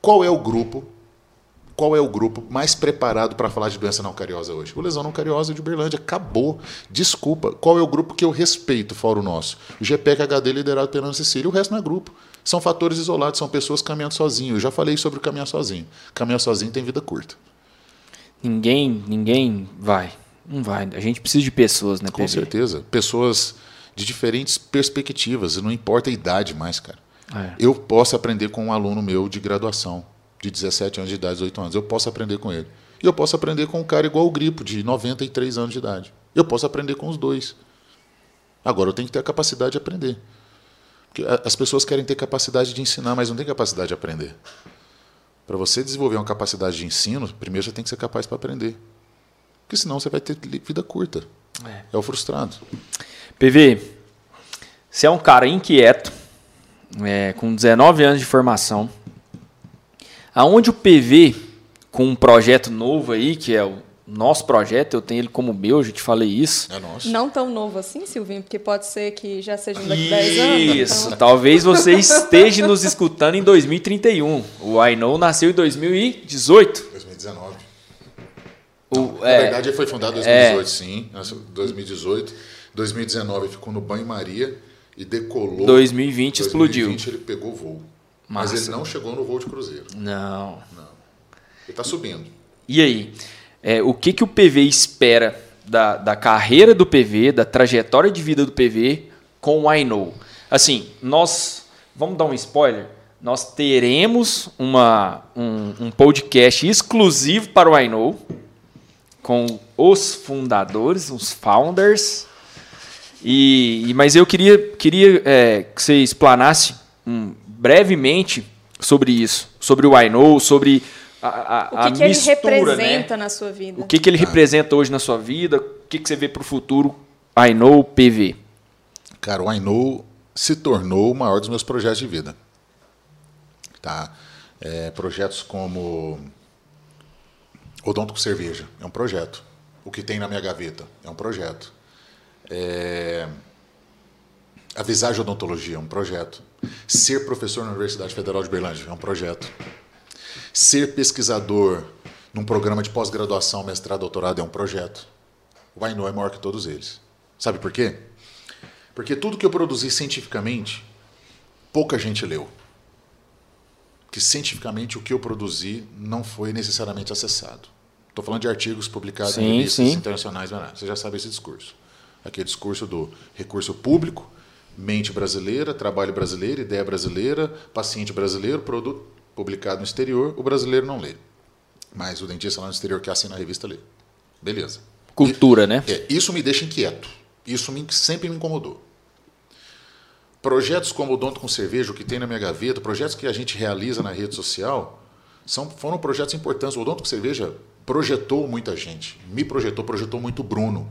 Qual é o grupo? Qual é o grupo mais preparado para falar de doença não cariosa hoje? O lesão não cariosa de Uberlândia. Acabou. Desculpa. Qual é o grupo que eu respeito, fora o nosso? O GPEC HD liderado pela Ana Cecília. O resto não é grupo. São fatores isolados, são pessoas caminhando sozinho. Eu já falei sobre o caminhar sozinho. Caminhar sozinho tem vida curta. Ninguém, ninguém vai. Não vai. A gente precisa de pessoas, né, Com certeza. Pessoas de diferentes perspectivas. Não importa a idade mais, cara. É. Eu posso aprender com um aluno meu de graduação, de 17 anos de idade, 18 anos. Eu posso aprender com ele. E eu posso aprender com um cara igual o Gripo, de 93 anos de idade. Eu posso aprender com os dois. Agora eu tenho que ter a capacidade de aprender. As pessoas querem ter capacidade de ensinar, mas não tem capacidade de aprender. Para você desenvolver uma capacidade de ensino, primeiro você tem que ser capaz para aprender. Porque senão você vai ter vida curta. É, é o frustrado. PV, você é um cara inquieto, é, com 19 anos de formação, aonde o PV, com um projeto novo aí, que é o nosso projeto, eu tenho ele como meu, já te falei isso. É nosso. Não tão novo assim, Silvinho, porque pode ser que já seja daqui 10 anos. Isso, então... talvez você esteja nos escutando em 2031. O I Know nasceu em 2018. 2019. O, Não, é, na verdade, ele foi fundado em 2018, é, sim. 2018. 2019 ficou no Banho Maria e decolou. 2020 explodiu. 2020 ele pegou voo. Massa. Mas ele não chegou no voo de cruzeiro. Não. Não. Ele está subindo. E aí? É, o que, que o PV espera da, da carreira do PV, da trajetória de vida do PV com o I Know? Assim, nós. Vamos dar um spoiler? Nós teremos uma, um, um podcast exclusivo para o I Know com os fundadores, os founders e, mas eu queria, queria é, que você explanasse um, brevemente sobre isso, sobre o I Know, sobre a, a, o que, que mistura, ele representa né? na sua vida. O que, que ele ah. representa hoje na sua vida, o que, que você vê para o futuro I Know PV. Cara, o I Know se tornou o maior dos meus projetos de vida. Tá? É, projetos como Odonto com Cerveja é um projeto. O que tem na minha gaveta é um projeto. É... A Visagem Odontologia é um projeto. Ser professor na Universidade Federal de Berlândia é um projeto. Ser pesquisador num programa de pós-graduação, mestrado, doutorado é um projeto. O Ainu é maior que todos eles. Sabe por quê? Porque tudo que eu produzi cientificamente, pouca gente leu. Que cientificamente o que eu produzi não foi necessariamente acessado. Estou falando de artigos publicados sim, em revistas sim. internacionais, você já sabe esse discurso aquele discurso do recurso público, mente brasileira, trabalho brasileiro, ideia brasileira, paciente brasileiro, produto publicado no exterior, o brasileiro não lê. Mas o dentista lá no exterior que assina a revista lê. Beleza. Cultura, né? É, isso me deixa inquieto. Isso me, sempre me incomodou. Projetos como o Donto com Cerveja, o que tem na minha gaveta, projetos que a gente realiza na rede social, são, foram projetos importantes. O Donto com Cerveja projetou muita gente. Me projetou, projetou muito Bruno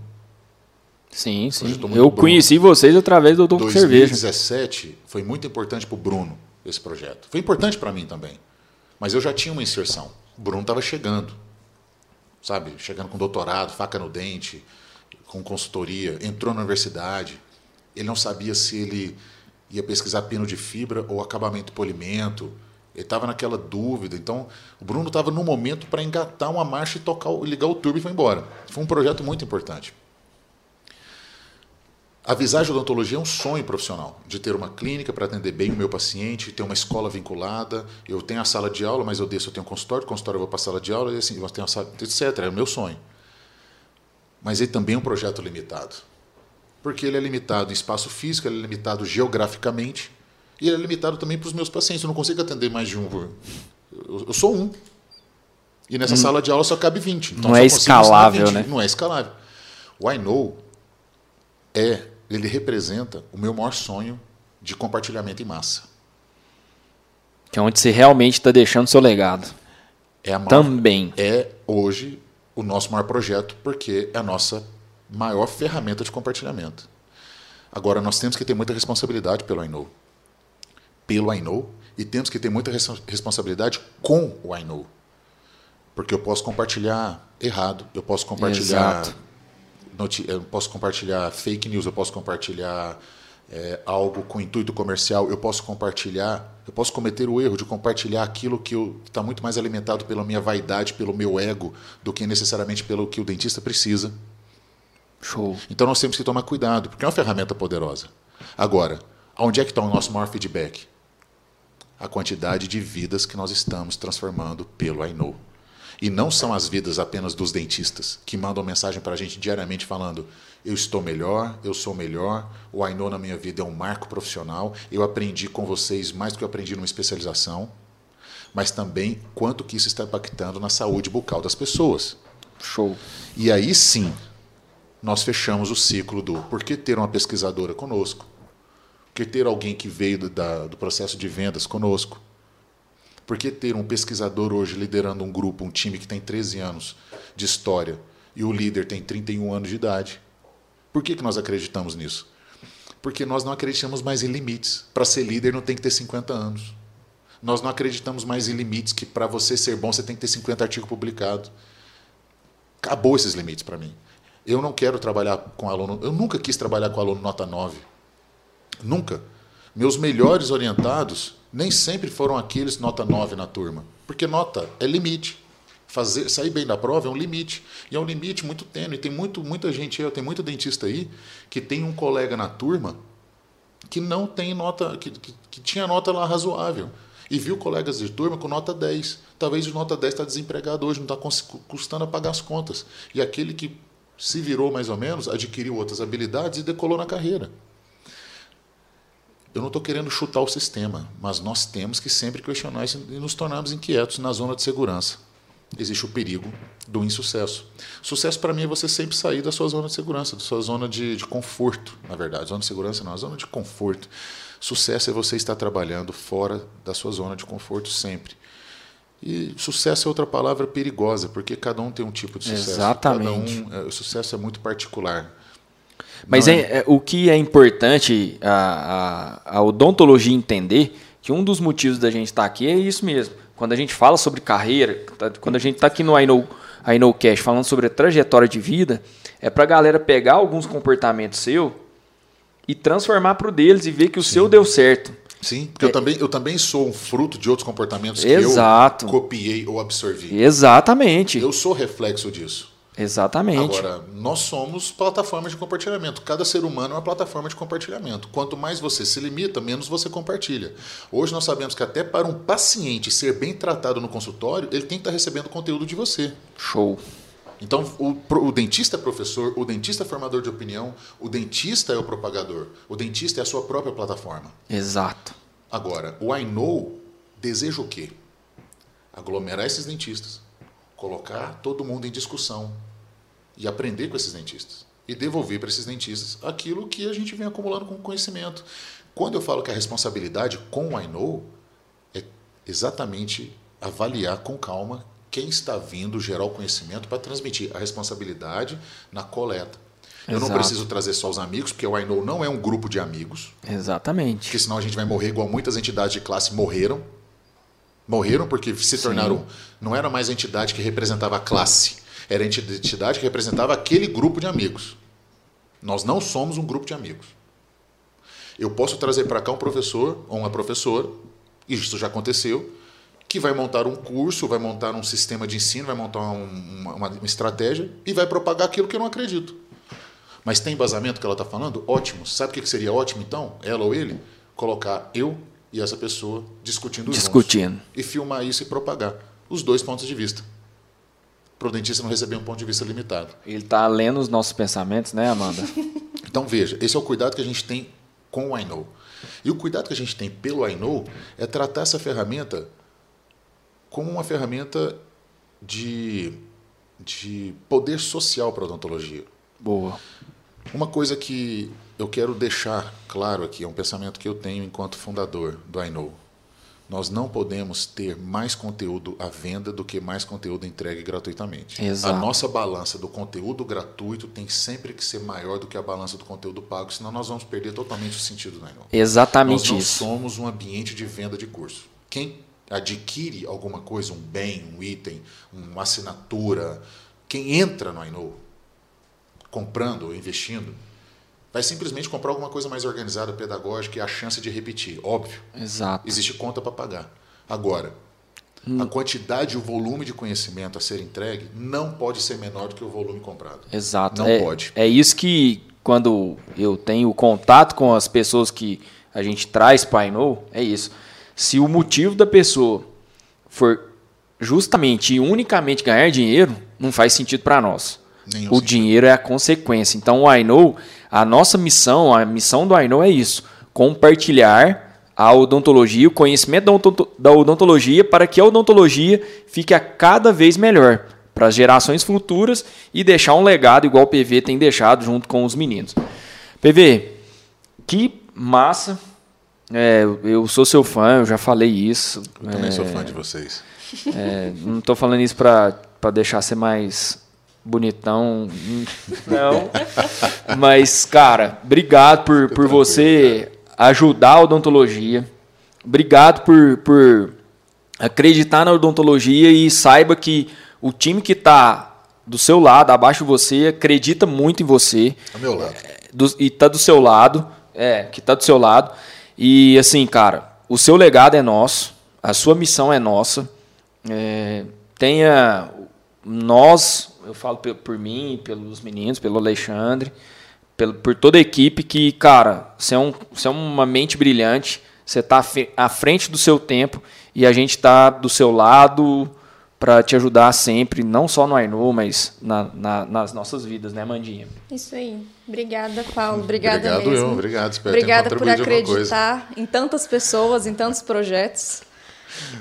Sim, sim. Projetou Eu Bruno. conheci vocês através do Dom com Cerveja. 2017 foi muito importante para o Bruno, esse projeto. Foi importante para mim também. Mas eu já tinha uma inserção. O Bruno estava chegando. Sabe? Chegando com doutorado, faca no dente, com consultoria. Entrou na universidade. Ele não sabia se ele ia pesquisar pino de fibra ou acabamento polimento. Ele estava naquela dúvida. Então, o Bruno estava no momento para engatar uma marcha e tocar, ligar o turbo e foi embora. Foi um projeto muito importante. A Visagem Odontologia é um sonho profissional, de ter uma clínica para atender bem o meu paciente, ter uma escola vinculada. Eu tenho a sala de aula, mas eu desço, eu tenho um consultório, consultório eu vou para a sala de aula, e assim, eu tenho a sala, etc. É o meu sonho. Mas ele também é um projeto limitado. Porque ele é limitado em espaço físico, ele é limitado geograficamente, e ele é limitado também para os meus pacientes. Eu não consigo atender mais de um. Eu, eu sou um. E nessa sala de aula só cabe 20. Então Não é escalável, 20. né? Não é escalável. O I Know é, ele representa o meu maior sonho de compartilhamento em massa. Que é onde você realmente está deixando seu legado. É a maior, Também. é hoje o nosso maior projeto porque é a nossa maior ferramenta de compartilhamento. Agora nós temos que ter muita responsabilidade pelo Know. Pelo Know e temos que ter muita res- responsabilidade com o Know. Porque eu posso compartilhar errado, eu posso compartilhar Exato. Eu posso compartilhar fake news, eu posso compartilhar é, algo com intuito comercial, eu posso compartilhar, eu posso cometer o erro de compartilhar aquilo que está muito mais alimentado pela minha vaidade, pelo meu ego, do que necessariamente pelo que o dentista precisa. Show. Então nós temos que tomar cuidado, porque é uma ferramenta poderosa. Agora, onde é que está o nosso maior feedback? A quantidade de vidas que nós estamos transformando pelo I Know. E não são as vidas apenas dos dentistas, que mandam mensagem para a gente diariamente falando: eu estou melhor, eu sou melhor, o Know na minha vida é um marco profissional, eu aprendi com vocês mais do que eu aprendi numa especialização, mas também quanto que isso está impactando na saúde bucal das pessoas. Show. E aí sim, nós fechamos o ciclo do por que ter uma pesquisadora conosco? Por que ter alguém que veio do, da- do processo de vendas conosco? Por que ter um pesquisador hoje liderando um grupo, um time que tem 13 anos de história e o líder tem 31 anos de idade? Por que, que nós acreditamos nisso? Porque nós não acreditamos mais em limites. Para ser líder não tem que ter 50 anos. Nós não acreditamos mais em limites que para você ser bom você tem que ter 50 artigos publicados acabou esses limites para mim. Eu não quero trabalhar com aluno, eu nunca quis trabalhar com aluno nota 9. Nunca. Meus melhores orientados nem sempre foram aqueles nota 9 na turma, porque nota é limite. Fazer, sair bem da prova é um limite. E é um limite muito tênue. Tem muito, muita gente, eu tenho muito dentista aí que tem um colega na turma que não tem nota, que, que, que tinha nota lá razoável. E viu colegas de turma com nota 10. Talvez de nota 10 está desempregado hoje, não está custando a pagar as contas. E aquele que se virou mais ou menos, adquiriu outras habilidades e decolou na carreira. Eu não estou querendo chutar o sistema, mas nós temos que sempre questionar isso e nos tornarmos inquietos na zona de segurança. Existe o perigo do insucesso. Sucesso para mim é você sempre sair da sua zona de segurança, da sua zona de, de conforto, na verdade. Zona de segurança não, é zona de conforto. Sucesso é você estar trabalhando fora da sua zona de conforto sempre. E sucesso é outra palavra perigosa, porque cada um tem um tipo de sucesso. Exatamente. Cada um, é, o sucesso é muito particular. Mas Não é- é- o que é importante a, a, a odontologia entender que um dos motivos da gente estar aqui é isso mesmo. Quando a gente fala sobre carreira, tá- quando a gente está aqui no I Know, I Know Cash falando sobre a trajetória de vida, é para a galera pegar alguns comportamentos seu e transformar para o deles e ver que o seu deu certo. Sim, porque eu, também, eu também sou um fruto de outros comportamentos É. Exato. que eu copiei ou absorvi. Exatamente. Eu sou reflexo disso. Exatamente. Agora, nós somos plataformas de compartilhamento. Cada ser humano é uma plataforma de compartilhamento. Quanto mais você se limita, menos você compartilha. Hoje nós sabemos que até para um paciente ser bem tratado no consultório, ele tem que estar recebendo conteúdo de você. Show. Então, o, o dentista é professor, o dentista é formador de opinião, o dentista é o propagador, o dentista é a sua própria plataforma. Exato. Agora, o I Know deseja o quê? Aglomerar esses dentistas, colocar todo mundo em discussão e aprender com esses dentistas e devolver para esses dentistas aquilo que a gente vem acumulando com conhecimento. Quando eu falo que a responsabilidade com o I Know é exatamente avaliar com calma quem está vindo gerar o conhecimento para transmitir a responsabilidade na coleta. Eu não Exato. preciso trazer só os amigos, porque o I Know não é um grupo de amigos, Exatamente. porque senão a gente vai morrer igual muitas entidades de classe morreram. Morreram porque se tornaram. Não era mais a entidade que representava a classe, era a entidade que representava aquele grupo de amigos. Nós não somos um grupo de amigos. Eu posso trazer para cá um professor ou uma professora, e isso já aconteceu, que vai montar um curso, vai montar um sistema de ensino, vai montar um- uma, uma- estratégia e vai propagar aquilo que eu não acredito. Mas tem embasamento que ela está falando? Ótimo. Sabe o que seria ótimo, então? Ela ou ele? Colocar eu e essa pessoa discutindo juntos. Discutindo. E filmar isso e propagar. Os dois pontos de vista. Para o dentista não receber um ponto de vista limitado. Ele tá lendo os nossos pensamentos, né, Amanda? [LAUGHS] Então veja, esse é o cuidado que a gente tem com o I Know. E o cuidado que a gente tem pelo I Know é tratar essa ferramenta como uma ferramenta de, de poder social para a odontologia. Boa. Uma coisa que eu quero deixar claro aqui, é um pensamento que eu tenho enquanto fundador do I Know. Nós não podemos ter mais conteúdo à venda do que mais conteúdo entregue gratuitamente. Exato. A nossa balança do conteúdo gratuito tem sempre que ser maior do que a balança do conteúdo pago, senão nós vamos perder totalmente o sentido do I Know. Nós Exatamente não isso. somos um ambiente de venda de curso. Quem adquire alguma coisa, um bem, um item, uma assinatura, quem entra no Know, comprando ou investindo, vai simplesmente comprar alguma coisa mais organizada, pedagógica e a chance de repetir. Óbvio, Exato. existe conta para pagar. Agora, a quantidade e o volume de conhecimento a ser entregue não pode ser menor do que o volume comprado. Exato. Não é, pode. É isso que, quando eu tenho contato com as pessoas que a gente traz para Know, é isso. Se o motivo da pessoa for justamente e unicamente ganhar dinheiro, não faz sentido para nós. Nenhum o sentido. dinheiro é a consequência. Então, o I Know, a nossa missão, a missão do I Know é isso: compartilhar a odontologia, o conhecimento da odonto- da odontologia, para que a odontologia fique a cada vez melhor para as gerações futuras e deixar um legado igual o PV tem deixado junto com os meninos. PV, que massa. É, eu sou seu fã, eu já falei isso. Eu também É, sou fã de vocês. é, não tô falando isso pra, pra deixar você mais bonitão. Não. [LAUGHS] Mas, cara, obrigado por, por você ajudar a odontologia. Obrigado por, por acreditar na odontologia e saiba que o time que tá do seu lado, abaixo de você, acredita muito em você Ao meu lado. do- e tá do seu lado, é, que tá do seu lado. E assim, cara, o seu legado é nosso, a sua missão é nossa. É, tenha nós, eu falo pe- por mim, pelos meninos, pelo Alexandre, pelo, por toda a equipe que, cara, você é, um, você é uma mente brilhante, você tá fe- à frente do seu tempo e a gente tá do seu lado para te ajudar sempre, não só no Ainu, mas na- na- nas nossas vidas, né, Mandinha? Isso aí. Obrigada, Paulo. Obrigada Obrigado mesmo. eu, obrigado. Espero ter Obrigada por acreditar em tantas pessoas, em tantos projetos.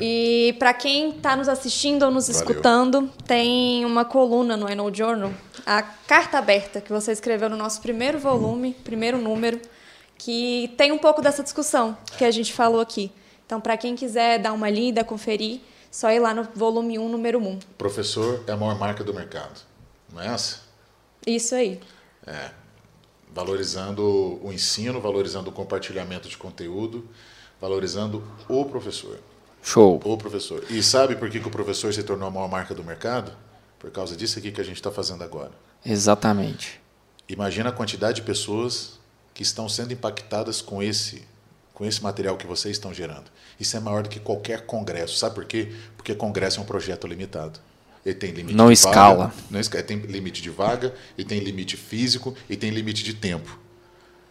E para quem está nos assistindo ou nos Valeu. escutando, tem uma coluna no Know Journal, a carta aberta que você escreveu no nosso primeiro volume, primeiro número, que tem um pouco dessa discussão que a gente falou aqui. Então, para quem quiser dar uma lida, conferir, só ir lá no volume 1, número 1. Professor é a maior marca do mercado. Não é essa? Isso aí. É. Valorizando o ensino, valorizando o compartilhamento de conteúdo, valorizando o professor. Show. O professor. E sabe por que, que o professor se tornou a maior marca do mercado? Por causa disso aqui que a gente está fazendo agora. Exatamente. Imagina a quantidade de pessoas que estão sendo impactadas com esse, com esse material que vocês estão gerando. Isso é maior do que qualquer congresso. Sabe por quê? Porque congresso é um projeto limitado. Ele tem limite Não de escala. vaga, não escala. Tem limite de vaga, ele tem limite físico e tem limite de tempo.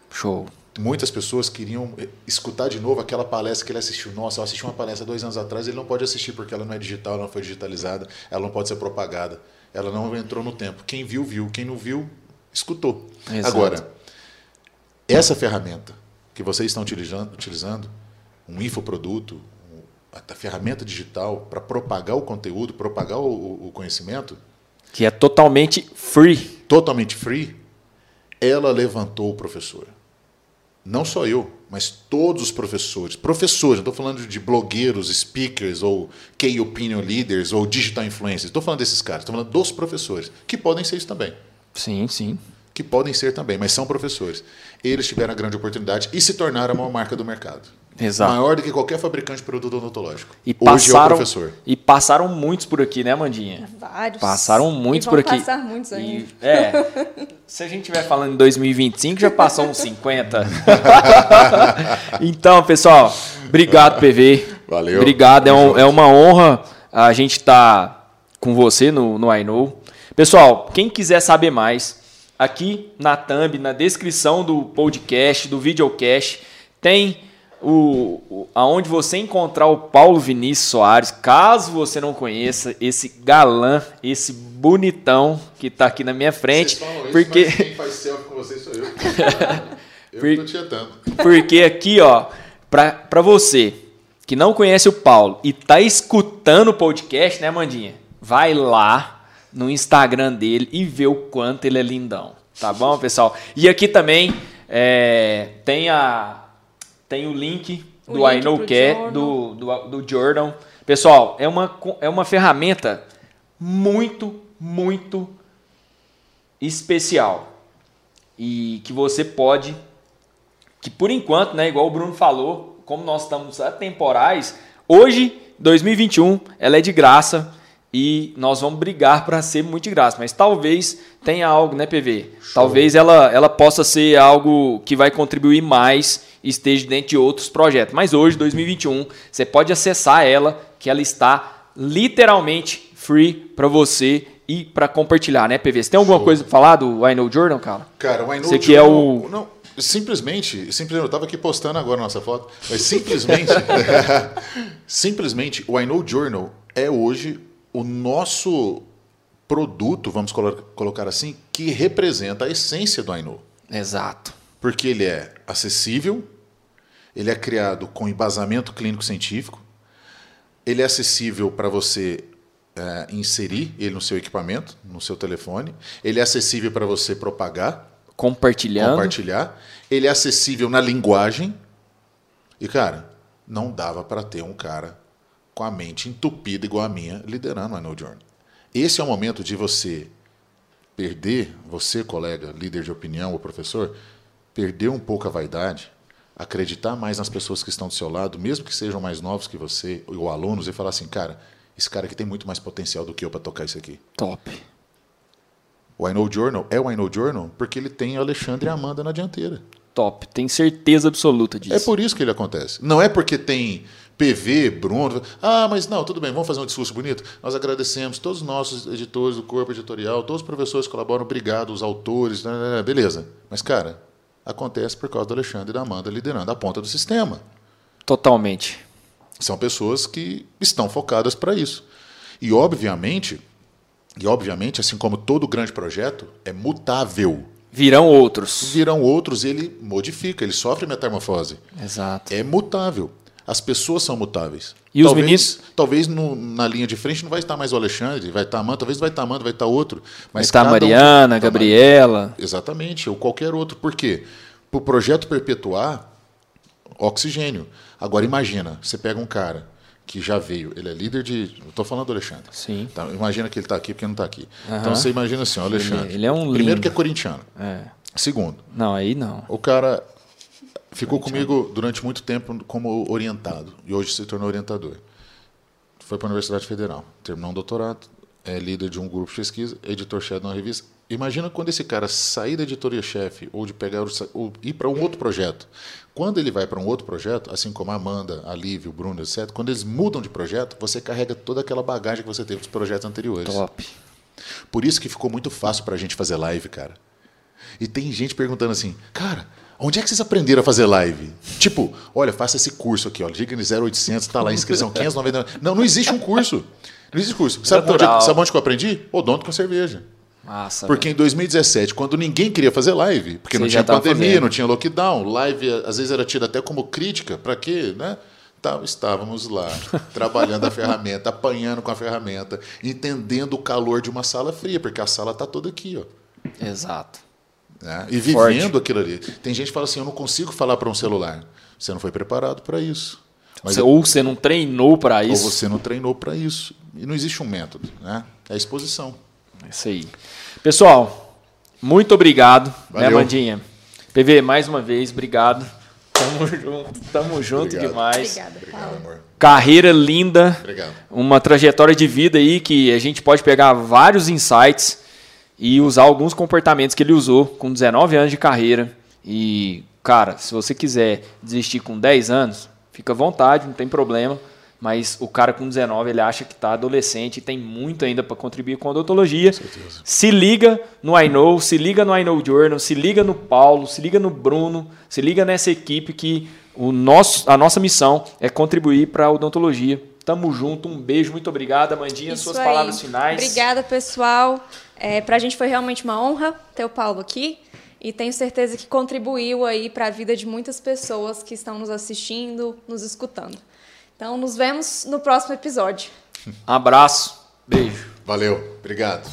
Show. Muitas pessoas queriam eh, escutar de novo aquela palestra que ele assistiu. Nossa, eu assisti uma palestra dois anos atrás, ele não pode assistir porque ela não é digital, ela não foi digitalizada, ela não pode ser propagada, ela não entrou no tempo. Quem viu, viu. Quem não viu, escutou. Exato. Agora, essa ferramenta que vocês estão utilizando, utilizando um infoproduto, a ferramenta digital para propagar o conteúdo, propagar o- o conhecimento, Que é totalmente free. totalmente free, ela levantou o professor. Não só eu, mas todos os professores. Professores, não estou falando de blogueiros, speakers, ou key opinion leaders, ou digital influencers. Estou falando desses caras, estou falando dos professores, que podem ser isso também. Sim, sim. que podem ser também, mas são professores. Eles tiveram a grande oportunidade e se tornaram uma marca do mercado. Exato. Maior do que qualquer fabricante de produto odontológico. E Hoje é o passaram, professor. e passaram muitos por aqui, né, Mandinha? Vários. Passaram muitos e por aqui. passar muitos ainda. E- é. Se a gente estiver falando em 2025, já passou uns 50. [LAUGHS] então, pessoal, obrigado, PV. Valeu. Obrigado, é, um- é uma honra a gente estar com você no, no I Know. Pessoal, quem quiser saber mais, aqui na thumb, na descrição do podcast, do videocast, tem o, o- aonde você encontrar o Paulo Vinícius Soares, caso você não conheça esse galã, esse bonitão que está aqui na minha frente, isso, porque quem faz selfie com vocês sou eu. [LAUGHS] eu Por- não tinha tanto. porque aqui, ó, pra, pra você que não conhece o Paulo e tá escutando o podcast, né, Mandinha? Vai lá no Instagram dele e vê o quanto ele é lindão. Tá bom, pessoal? E aqui também é, tem, a, tem o link O do I link Know pro Care, do, do, do Jordan. Pessoal, é uma, é uma ferramenta muito, muito especial. E que você pode que por enquanto, né, igual o Bruno falou, como nós estamos atemporais, hoje, 2021, ela é de graça e nós vamos brigar para ser muito de graça, mas talvez tenha algo, né, PV? Talvez ela, ela possa ser algo que vai contribuir mais e esteja dentro de outros projetos. Mas hoje, 2021, você pode acessar ela, que ela está literalmente free para você e para compartilhar, né, PV? Você tem alguma Show. coisa para falar do I Know Jordan, cara? Cara, o I Know Você que é Journal- o- Não, simplesmente, simplesmente, eu tava aqui postando agora a nossa foto, mas simplesmente, [LAUGHS] simplesmente, o I Know Journal é hoje o nosso produto, vamos colo- colocar assim, que representa a essência do Know. Exato. Porque ele é acessível, ele é criado com embasamento clínico científico, ele é acessível para você eh, inserir ele no seu equipamento, no seu telefone, ele é acessível para você propagar, Compartilhando. compartilhar, ele é acessível na linguagem. E, cara, não dava para ter um cara com a mente entupida igual a minha liderando a No Journey. Esse é o momento de você perder, você, colega, líder de opinião ou professor, perder um pouco a vaidade, acreditar mais nas pessoas que estão do seu lado, mesmo que sejam mais novos que você, ou alunos, e falar assim, cara, esse cara aqui tem muito mais potencial do que eu para tocar isso aqui. Top. O I Know Journal é o I Know Journal porque ele tem o Alexandre e a Amanda na dianteira. Top. Tem certeza absoluta disso. É por isso que ele acontece. Não é porque tem PV, Bruno. Ah, mas não, tudo bem, vamos fazer um discurso bonito. Nós agradecemos todos os nossos editores do corpo editorial, todos os professores que colaboram, obrigado, os autores, né, né, né, beleza. Mas, cara, acontece por causa do Alexandre e da Amanda liderando a ponta do sistema. Totalmente. São pessoas que estão focadas para isso. E obviamente, e obviamente, assim como todo grande projeto, é mutável. Virão outros. Virão outros, ele modifica, ele sofre metamorfose. Exato. É mutável. As pessoas são mutáveis. E os talvez, meninos- Talvez no- na linha de frente não vai estar mais o Alexandre, vai estar Amanda, talvez vai estar Amanda, vai estar outro. Mas Mas tá a um- Mariana, a Tá, Gabriela. Exatamente, ou qualquer outro. Por quê? Para o projeto perpetuar, oxigênio. Agora imagina, você pega um cara que já veio, ele é líder de. Estou falando do Alexandre. Sim. Tá, imagina que ele está aqui porque não está aqui. Então você imagina assim, ó, Alexandre. ele é um Primeiro lindo. que é corintiano. É. Segundo, Não, aí não. o cara ficou comigo durante muito tempo como orientado e hoje se tornou orientador. Foi para a Universidade Federal, terminou um doutorado, é líder de um grupo de pesquisa, editor-chefe de uma revista. Imagina quando esse cara sair da editoria-chefe ou de pegar o- ou ir para um outro projeto. Quando ele vai para um outro projeto, assim como a Amanda, a Lívia, o Bruno, etc., quando eles mudam de projeto, você carrega toda aquela bagagem que você teve dos projetos anteriores. Top. Por isso que ficou muito fácil pra gente fazer live, cara. E tem gente perguntando assim, cara, onde é que vocês aprenderam a fazer live? Tipo, olha, faça esse curso aqui, ó. Liga no 0800, tá lá, inscrição 590. Não, não existe um curso. Não existe curso. Sabe onde, Natural. sabe onde que eu aprendi? Odonto com cerveja. Massa. Porque em 2017, quando ninguém queria fazer live, porque Você não tinha pandemia, fazendo. não tinha lockdown, live às vezes era tida até como crítica, para quê, né? Tá, estávamos lá, [LAUGHS] trabalhando a ferramenta, apanhando com a ferramenta, entendendo o calor de uma sala fria, porque a sala está toda aqui, ó. velho. Exato. né? E Forte. vivendo aquilo ali. Tem gente que fala assim, eu não consigo falar para um celular. Você não foi preparado para isso. Mas ou você não treinou ou isso. você não treinou para isso. E não existe um método, né? É a exposição. É Isso aí. Pessoal, Muito obrigado, né, Valeu. né, Mandinha? PV, mais uma vez, obrigado. Tamo [LAUGHS] junto, tamo junto Obrigado. demais. Obrigada, Obrigado, Paulo. amor. Carreira linda, Obrigado. uma trajetória de vida aí que a gente pode pegar vários insights e usar alguns comportamentos que ele usou com 19 anos de carreira. E, cara, se você quiser desistir com 10 anos, fica à vontade, não tem problema. Mas o cara com 19, ele acha que está adolescente e tem muito ainda para contribuir com a odontologia. certeza. Se liga no I Know, se liga no I Know Journal, se liga no Paulo, se liga no Bruno, se liga nessa equipe que o nosso, a nossa missão é contribuir para a odontologia. Tamo junto, um beijo, muito obrigado, Amandinha, Isso suas aí. palavras finais. Obrigada, pessoal. É, para a gente foi realmente uma honra ter o Paulo aqui e tenho certeza que contribuiu aí para a vida de muitas pessoas que estão nos assistindo, nos escutando. Então, nos vemos no próximo episódio. Abraço, beijo. Valeu. Obrigado.